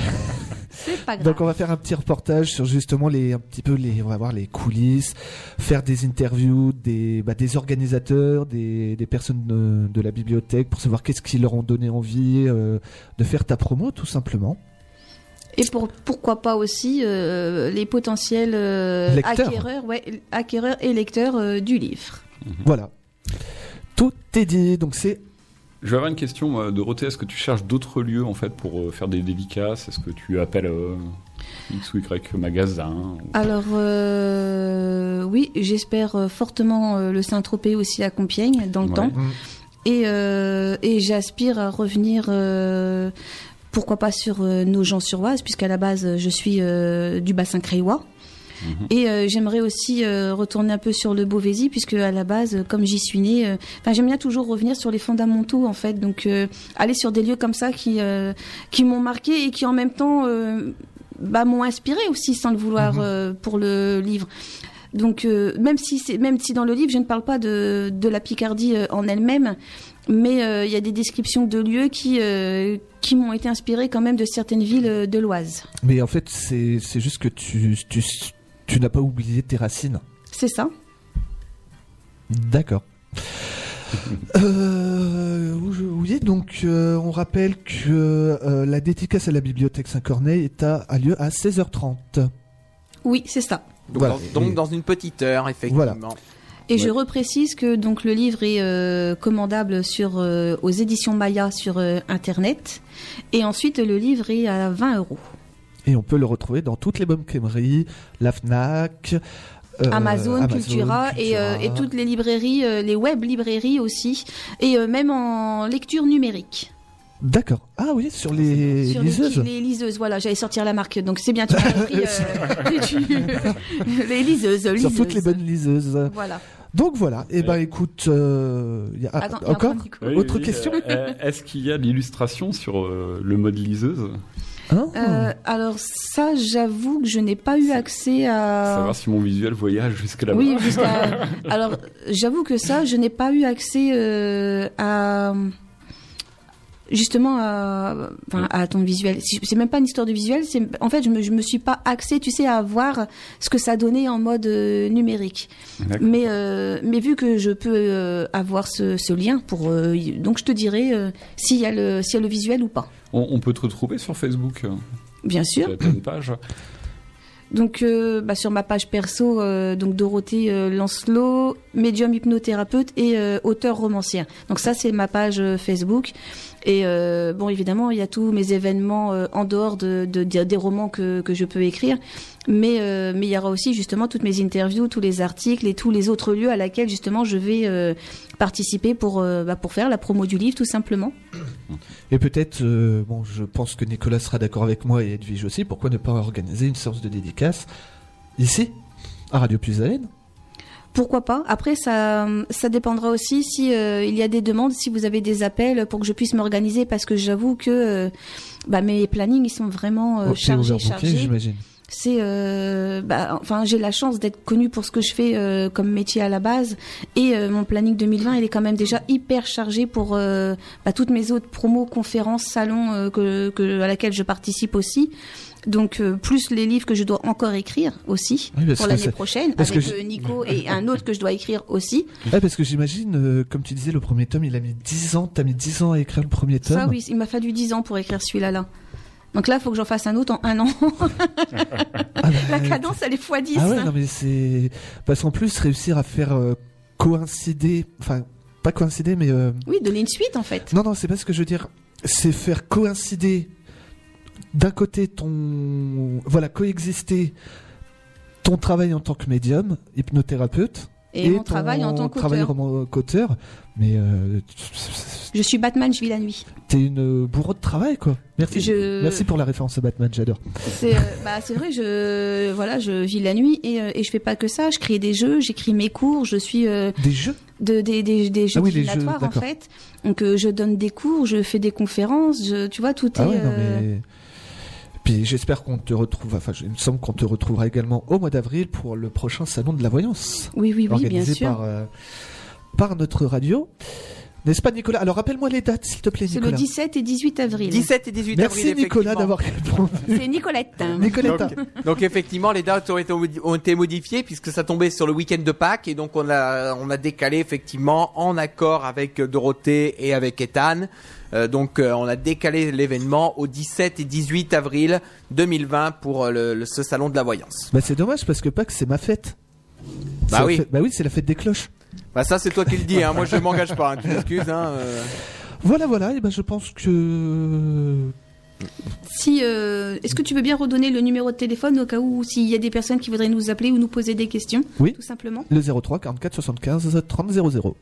C'est pas grave.
donc on va faire un petit reportage sur justement les un petit peu les on va voir les coulisses, faire des interviews des bah, des organisateurs, des, des personnes de, de la bibliothèque pour savoir qu'est-ce qui leur ont donné envie euh, de faire ta promo tout simplement.
Et pour, pourquoi pas aussi euh, les potentiels euh, acquéreurs, ouais, acquéreurs et lecteurs euh, du livre.
Voilà. Tout est dit. Donc c'est
Je vais avoir une question, Dorothée. Est-ce que tu cherches d'autres lieux en fait pour euh, faire des dédicaces? Est-ce que tu appelles euh, X ou Y magasin ou-
Alors euh, oui, j'espère fortement le Saint-Tropez aussi à Compiègne dans le
Ouais.
temps.
Mm.
Et, euh, et j'aspire à revenir, euh, pourquoi pas sur euh, nos gens sur Oise, puisqu'à la base je suis euh, du bassin créois.
Mhm.
Et euh, j'aimerais aussi euh, retourner un peu sur le Beauvaisis, puisque à la base, euh, comme j'y suis née, euh, j'aime bien toujours revenir sur les fondamentaux en fait. Donc euh, aller sur des lieux comme ça qui euh, qui m'ont marqué et qui en même temps euh, bah, m'ont inspiré aussi sans le vouloir
Mhm.
euh, pour le livre. Donc euh, même si c'est même si dans le livre je ne parle pas de de la Picardie euh, en elle-même, mais euh, il y a des descriptions de lieux qui euh, qui m'ont été inspirées quand même de certaines villes euh, de l'Oise.
mais en fait c'est c'est juste que tu tu tu n'as pas oublié tes racines.
C'est ça.
D'accord. Euh, oui, donc euh, on rappelle que euh, la dédicace à la bibliothèque Saint-Corneille est à, a lieu à 16h30.
Oui, c'est ça.
Donc,
Voilà.
dans, donc dans une petite heure effectivement.
Et je
Ouais.
reprécise que donc le livre est euh, commandable sur euh, aux éditions Maya sur euh, internet et ensuite le livre est à 20 euros.
Et on peut le retrouver dans toutes les bonnes crèmeries, la FNAC,
Amazon, Cultura, et, et toutes les librairies, les web librairies aussi et même en lecture numérique.
D'accord. Ah oui, sur les
Sur les,
liseuses.
les liseuses, voilà, j'allais sortir la marque, donc c'est bien, tu m'as compris. euh, les liseuses,
Sur
liseuses.
toutes les bonnes liseuses.
Voilà.
Donc voilà. Et ben écoute, euh, y a- ah,
Attends, il y a
encore.
Oui,
autre
oui,
question.
euh, euh, Est-ce qu'il y a de l'illustration sur euh, le mode liseuse?
Hein?
Euh, alors ça, j'avoue que je n'ai pas eu accès à.
Savoir si mon visuel voyage jusque là-bas.
Oui, jusqu'à. Alors, j'avoue que ça, je n'ai pas eu accès euh, à justement à, enfin, à ton visuel. C'est même pas une histoire de visuel. C'est en fait, je me, je me suis pas axée, tu sais, à voir ce que ça donnait en mode euh, numérique. Mais euh, mais vu que je peux euh, avoir ce, ce lien pour, euh, donc je te dirai euh, s'il y a le s'il y a le visuel ou pas.
On, on peut te retrouver sur Facebook. euh,
Bien sûr.
Tu as une page.
Donc euh, bah, sur ma page perso, euh, donc Dorothée euh, Lancelot, médium hypnothérapeute et euh, auteur romancière. Donc ça c'est ma page euh, Facebook. Et euh, bon évidemment il y a tous mes événements euh, en dehors de, de- de- des romans que, que je peux écrire, mais euh, mais il y aura aussi justement toutes mes interviews, tous les articles et tous les autres lieux à laquelle justement je vais participer pour bah, pour faire la promo du livre tout simplement.
Et peut-être, bon, je pense que Nicolas sera d'accord avec moi et Edwige aussi, pourquoi ne pas organiser une séance de dédicace ici, à Radio Plus Haleine
Pourquoi pas Après, ça, ça dépendra aussi si euh, il y a des demandes, si vous avez des appels pour que je puisse m'organiser, parce que j'avoue que euh, bah, mes plannings ils sont vraiment euh, chargés, chargés.
j'imagine.
C'est, euh, bah, enfin, j'ai la chance d'être connue pour ce que je fais euh, comme métier à la base, et euh, mon planning 2020 il est quand même déjà hyper chargé pour euh, bah, toutes mes autres promos, conférences, salons euh, que, que à laquelle je participe aussi. Donc euh, plus les livres que je dois encore écrire aussi
Oui,
pour
que
l'année prochaine
parce que
avec
j'ai-
euh, Nico et un autre que je dois écrire aussi.
Ouais, parce que j'imagine, euh, comme tu disais, le premier tome, il a mis 10 ans, t'as mis 10 ans à écrire le premier tome.
Ça, oui, il m'a fallu 10 ans pour écrire celui-là. Là. Donc là, il faut que j'en fasse un autre en un an. La cadence, elle est x 10.
Ah ouais, non mais c'est... Parce qu'en plus, réussir à faire euh, coïncider... Enfin, pas coïncider, mais...
Oui, donner une suite, en fait.
Non, non, c'est pas ce que je veux dire. C'est faire coïncider d'un côté ton... Voilà, coexister ton travail en tant que médium, hypnothérapeute.
Et mon
ton
travail en tant qu'auteur.
qu'auteur. Mais euh,
Je suis Batman, je vis la nuit.
t'es une bourreau de travail, quoi. Merci,
Je-
Merci pour la référence à Batman, j'adore.
C'est euh, bah, c'est vrai, je, voilà, je vis la nuit et, euh, et je fais pas que ça. Je crée des jeux, j'écris mes cours, je suis. euh,
Des jeux?
de, des, des, des jeux
Ah oui, les jeux,
divinatoires, en fait. Donc euh, je donne des cours, je fais des conférences, je, tu vois, tout
Ah
est.
ouais, non
euh,
mais... Puis j'espère qu'on te retrouve, enfin il me semble qu'on te retrouvera également au mois d'avril pour le prochain salon de la voyance.
Oui, oui, oui,
organisé
bien sûr.
Par, euh, par notre radio. N'est-ce pas Nicolas? Alors rappelle-moi les dates s'il te plaît
C'est
Nicolas.
le 17 et 18 avril.
17 et 18
Merci
avril.
Nicolas
effectivement.
d'avoir répondu.
C'est Nicolette.
Donc, donc effectivement, les dates ont été, ont été modifiées puisque ça tombait sur le week-end de Pâques et donc on a on a décalé effectivement en accord avec Dorothée et avec Ethan. Euh, donc euh, on a décalé l'événement au 17 et 18 avril 2020 pour euh, le, le- ce salon de la voyance.
Bah c'est dommage parce que Pâques c'est ma fête.
Bah oui.
fête- Bah oui, c'est la fête des cloches.
Bah ça c'est toi qui le dis, hein. moi je m'engage pas, hein. tu m'excuses. Hein, euh.
Voilà, voilà, et ben je pense que...
Si, euh, est-ce que tu veux bien redonner le numéro de téléphone au cas où s'il y a des personnes qui voudraient nous appeler ou nous poser des questions
Oui.
Tout simplement.
Le 03 44 75 30 00.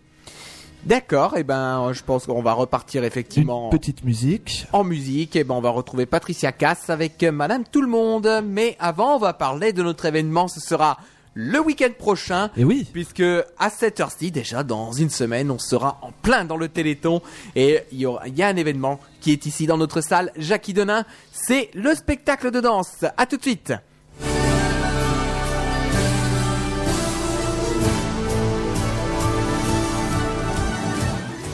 D'accord, et ben je pense qu'on va repartir effectivement
Petite musique.
en musique. Et ben on va retrouver Patricia Cass avec euh, Madame Tout le Monde. Mais avant, on va parler de notre événement. Ce sera le week-end prochain.
Et oui.
Puisque à cette heure-ci, déjà dans une semaine, on sera en plein dans le Téléthon et il y, aura- il y a un événement qui est ici dans notre salle, Jackie Denain. C'est le spectacle de danse. À tout de suite.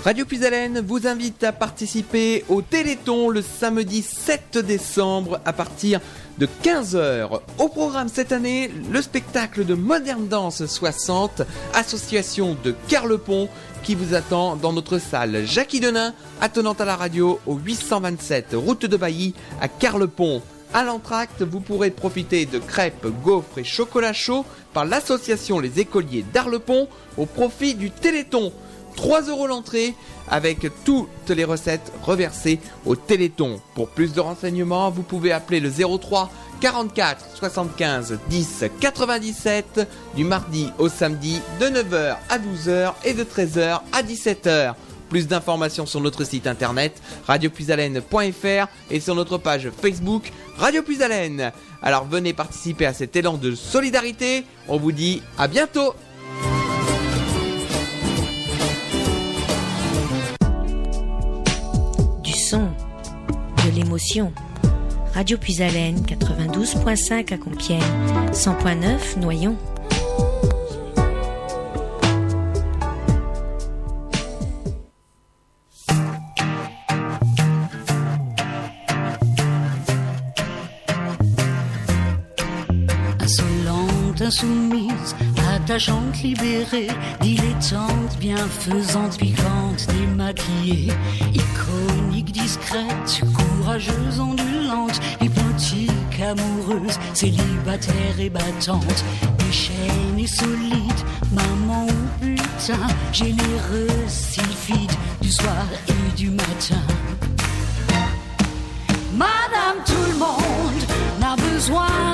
Radio Puisalène vous invite à participer au Téléthon le samedi 7 décembre à partir de 15h. Au programme cette année, le spectacle de Modern Dance 60, association de Carlepont qui vous attend dans notre salle Jackie Denain, attenante à la radio au 827 route de Bailly à Carlepont. À l'entracte, vous pourrez profiter de crêpes, gaufres et chocolat chaud par l'association Les Écoliers d'Arlepont au profit du Téléthon. 3 euros l'entrée avec toutes les recettes reversées au Téléthon. Pour plus de renseignements, vous pouvez appeler le 03 44 75 10 97 du mardi au samedi de 9h à 12h et de 13h à 17h. Plus d'informations sur notre site internet radiopuisalène.fr et sur notre page Facebook Radio Puisalène. Alors venez participer à cet élan de solidarité. On vous dit à bientôt.
Radio Puisalène 92.5 à Compiègne, 100.9 Noyon.
Insolente, insoumise, attachante, libérée, dilettante, bienfaisante, piquante, démaquillée, iconique, discrète, courageuse, ondulante, hypnotique, amoureuse, célibataire et battante, déchaînée, solide, maman ou putain, généreuse, sylphide, du soir et du matin. Madame tout le monde n'a besoin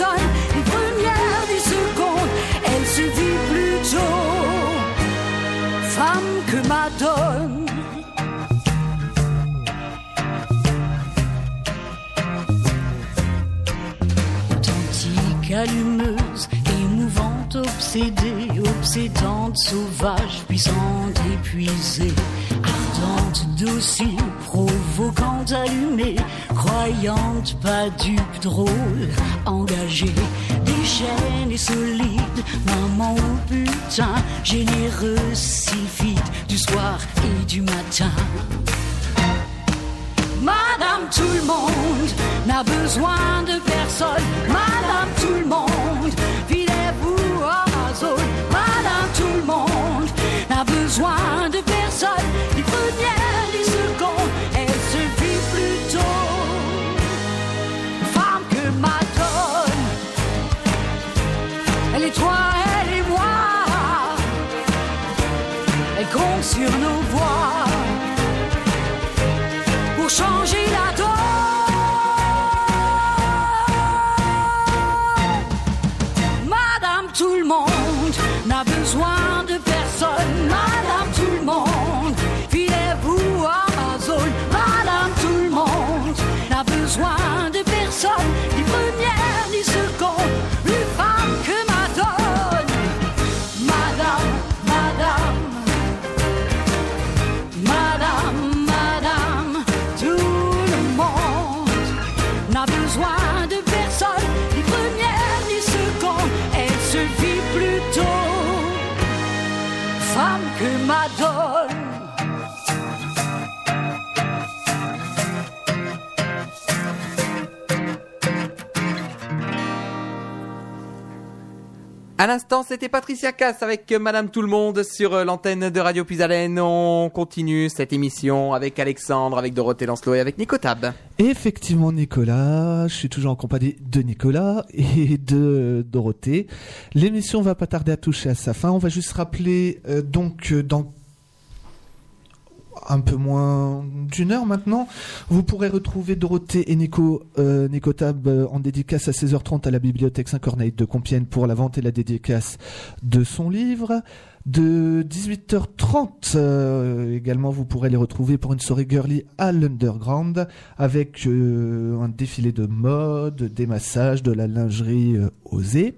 de personne. Ni première ni seconde, elle se vit plutôt femme que madone. authentique, allumeuse, émouvante, obsédée, obsédante, sauvage, puissante, épuisée, ardente, docile, provocante, allumée, croyante, pas dupe, drôle, engagée, déchaînée, solide, maman ou putain, généreuse, sylphide, du soir et du matin. Madame tout le monde n'a besoin de personne. Madame tout le monde, filez-vous Amazon. Madame tout le monde n'a besoin de personne. Sur nos voix pour changer la donne. Madame tout le monde n'a besoin de personne. Madame tout le monde, filez-vous Amazon. Madame tout le monde n'a besoin de personne, madone.
À l'instant, c'était Patricia Cass avec Madame Tout le Monde sur euh, l'antenne de Radio Puisalène. On continue cette émission avec Alexandre, avec Dorothée Lancelot et avec Nico Tab.
Effectivement, Nicolas, je suis toujours en compagnie de Nicolas et de Dorothée. L'émission va pas tarder à toucher à sa fin. On va juste rappeler euh, donc euh, dans un peu moins d'une heure maintenant, vous pourrez retrouver Dorothée et Nico, euh, Nico Tab euh, en dédicace à 16h30 à la bibliothèque Saint-Corneille de Compiègne pour la vente et la dédicace de son livre. De 18h30 euh, également, vous pourrez les retrouver pour une soirée girly à l'Underground avec euh, un défilé de mode, des massages, de la lingerie euh, osée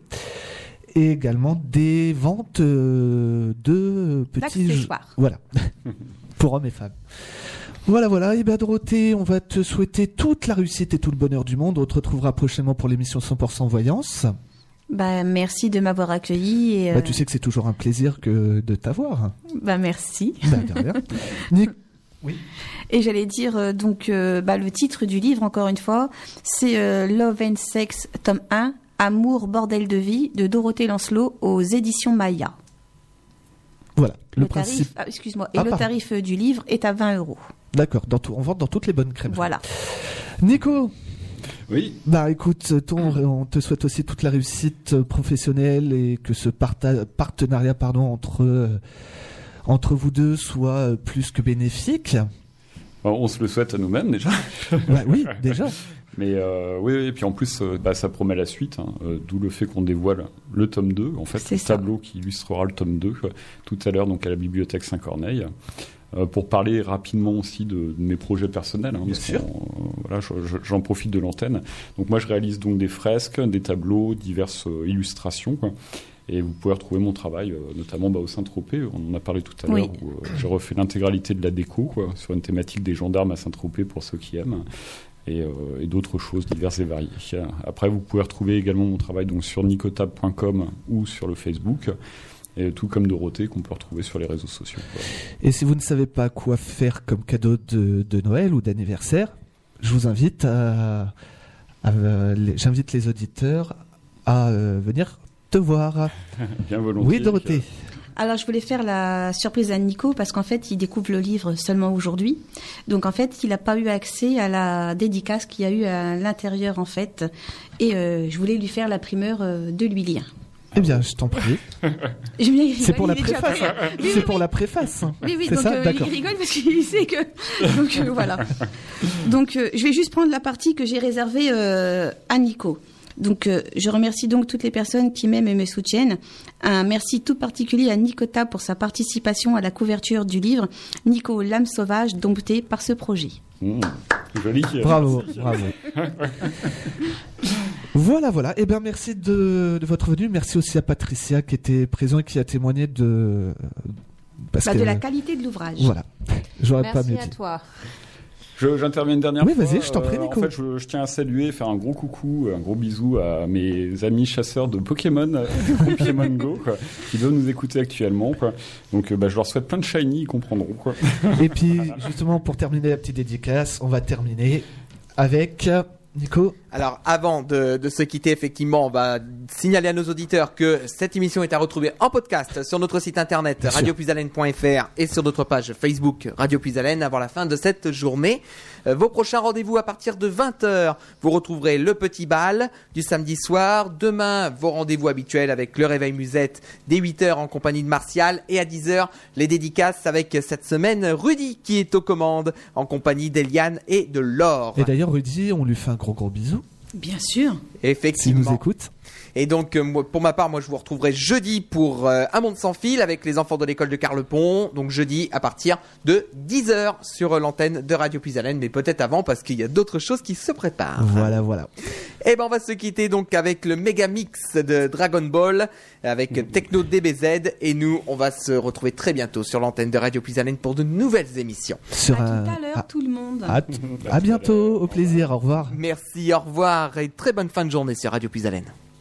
et également des ventes euh, de petits. Voilà. pour hommes et femmes. Voilà, voilà. Et bien, Dorothée, on va te souhaiter toute la réussite et tout le bonheur du monde. On te retrouvera prochainement pour l'émission 100% Voyance.
Bah, merci de m'avoir accueilli. Et,
Bah,
euh,
tu sais que c'est toujours un plaisir que de t'avoir.
bah, merci.
Bah, de rien. Nic- Oui.
Et j'allais dire euh, donc euh, bah, le titre du livre encore une fois, c'est euh, Love and Sex tome 1, Amour bordel de vie de Dorothée Lancelot aux éditions Maya.
Voilà. Le,
Le
principe.
tarif, ah, excuse-moi, et
Ah,
le
pardon.
tarif euh, du livre est à 20 euros.
D'accord. Dans tout- on vend dans toutes les bonnes crèmes.
Voilà.
Nico.
Oui.
Bah écoute, ton- on te souhaite aussi toute la réussite euh, professionnelle et que ce partenariat pardon entre euh, entre vous deux soit plus que bénéfique.
On se le souhaite à nous-mêmes déjà.
Bah oui, déjà.
Mais euh, oui, oui, et puis en plus, euh, bah, ça promet la suite, hein, euh, d'où le fait qu'on dévoile le tome 2, en fait,
C'est
le
ça.
tableau qui illustrera le tome 2, euh, tout à l'heure donc à la bibliothèque Saint-Corneille. Euh, pour parler rapidement aussi de, de mes projets personnels, hein, parce
sûr.
euh, voilà, je- je- j'en profite de l'antenne. Donc moi, je réalise donc des fresques, des tableaux, diverses euh, illustrations. Quoi. Et vous pouvez retrouver mon travail, euh, notamment bah, au Saint-Tropez, on en a parlé tout à
Oui.
l'heure, où euh, j'ai refait l'intégralité de la déco, quoi, sur une thématique des gendarmes à Saint-Tropez pour ceux qui aiment, et, euh, et d'autres choses diverses et variées. Après, vous pouvez retrouver également mon travail donc, sur nicotab.com ou sur le Facebook, et tout comme Dorothée, qu'on peut retrouver sur les réseaux sociaux. quoi.
Et si vous ne savez pas quoi faire comme cadeau de, de Noël ou d'anniversaire, je vous invite à, à, les- j'invite les auditeurs à euh, venir te voir.
Bien volontiers.
Oui, Dorothée.
Alors, je voulais faire la surprise à Nico parce qu'en fait, il découvre le livre seulement aujourd'hui. Donc, en fait, il n'a pas eu accès à la dédicace qu'il y a eu à l'intérieur, en fait. Et euh, je voulais lui faire la primeur euh, de lui lire.
Eh bien, je t'en prie. C'est pour la préface.
Oui,
C'est
oui,
pour
oui.
la préface.
Oui, oui, donc
ça
euh, il rigole parce qu'il sait que. Donc euh, voilà. Donc euh, je vais juste prendre la partie que j'ai réservée à Nico. Donc euh, je remercie donc toutes les personnes qui m'aiment et me soutiennent. Un merci tout particulier à Nicota pour sa participation à la couverture du livre Nico l'âme sauvage domptée par ce projet.
Mmh, joli.
Bravo, bravo. Voilà, voilà. Eh bien, merci de, de votre venue. Merci aussi à Patricia qui était présente et qui a témoigné de. Parce
Bah,
que-
de la qualité de l'ouvrage.
Voilà. J'aurais pas
Merci
mieux
à
dit.
toi.
J'interviens une dernière
Oui,
fois.
vas-y, je t'en prie,
Euh,
Nico.
En fait, je, je tiens à saluer, faire un gros coucou, un gros bisou à mes amis chasseurs de Pokémon, Pokémon Go, quoi, qui doivent nous écouter actuellement. Quoi. Donc, euh, bah, je leur souhaite plein de shiny, ils comprendront. Quoi.
Et puis, justement, pour terminer la petite dédicace, on va terminer avec Nico.
Alors, avant de, de se quitter, effectivement, on va signaler à nos auditeurs que cette émission est à retrouver en podcast sur notre site internet radiopuisalène.fr et sur notre page Facebook Radio Puisalène avant la fin de cette journée. Euh, vos prochains rendez-vous à partir de 20h. Vous retrouverez le petit bal du samedi soir. Demain, vos rendez-vous habituels avec le réveil musette dès 8h en compagnie de Martial et à 10h, les dédicaces avec cette semaine Rudy qui est aux commandes en compagnie d'Eliane et de Laure.
Et d'ailleurs, Rudy, on lui fait un gros gros bisou.
Bien sûr.
Effectivement.
S'il nous écoute.
Et donc, euh, pour ma part, moi, je vous retrouverai jeudi pour euh, Un Monde Sans Fil avec les enfants de l'école de Carlepont. Donc, jeudi à partir de 10h sur euh, l'antenne de Radio Puisalène, mais peut-être avant parce qu'il y a d'autres choses qui se préparent.
Voilà, voilà.
Et ben, on va se quitter donc avec le méga mix de Dragon Ball avec Techno DBZ. Et nous, on va se retrouver très bientôt sur l'antenne de Radio Puisalène pour de nouvelles émissions.
Sur
à tout à l'heure,
à-
tout le monde.
à, à bientôt, au plaisir, au revoir.
Merci, au revoir et très bonne fin de journée sur Radio Puisalène.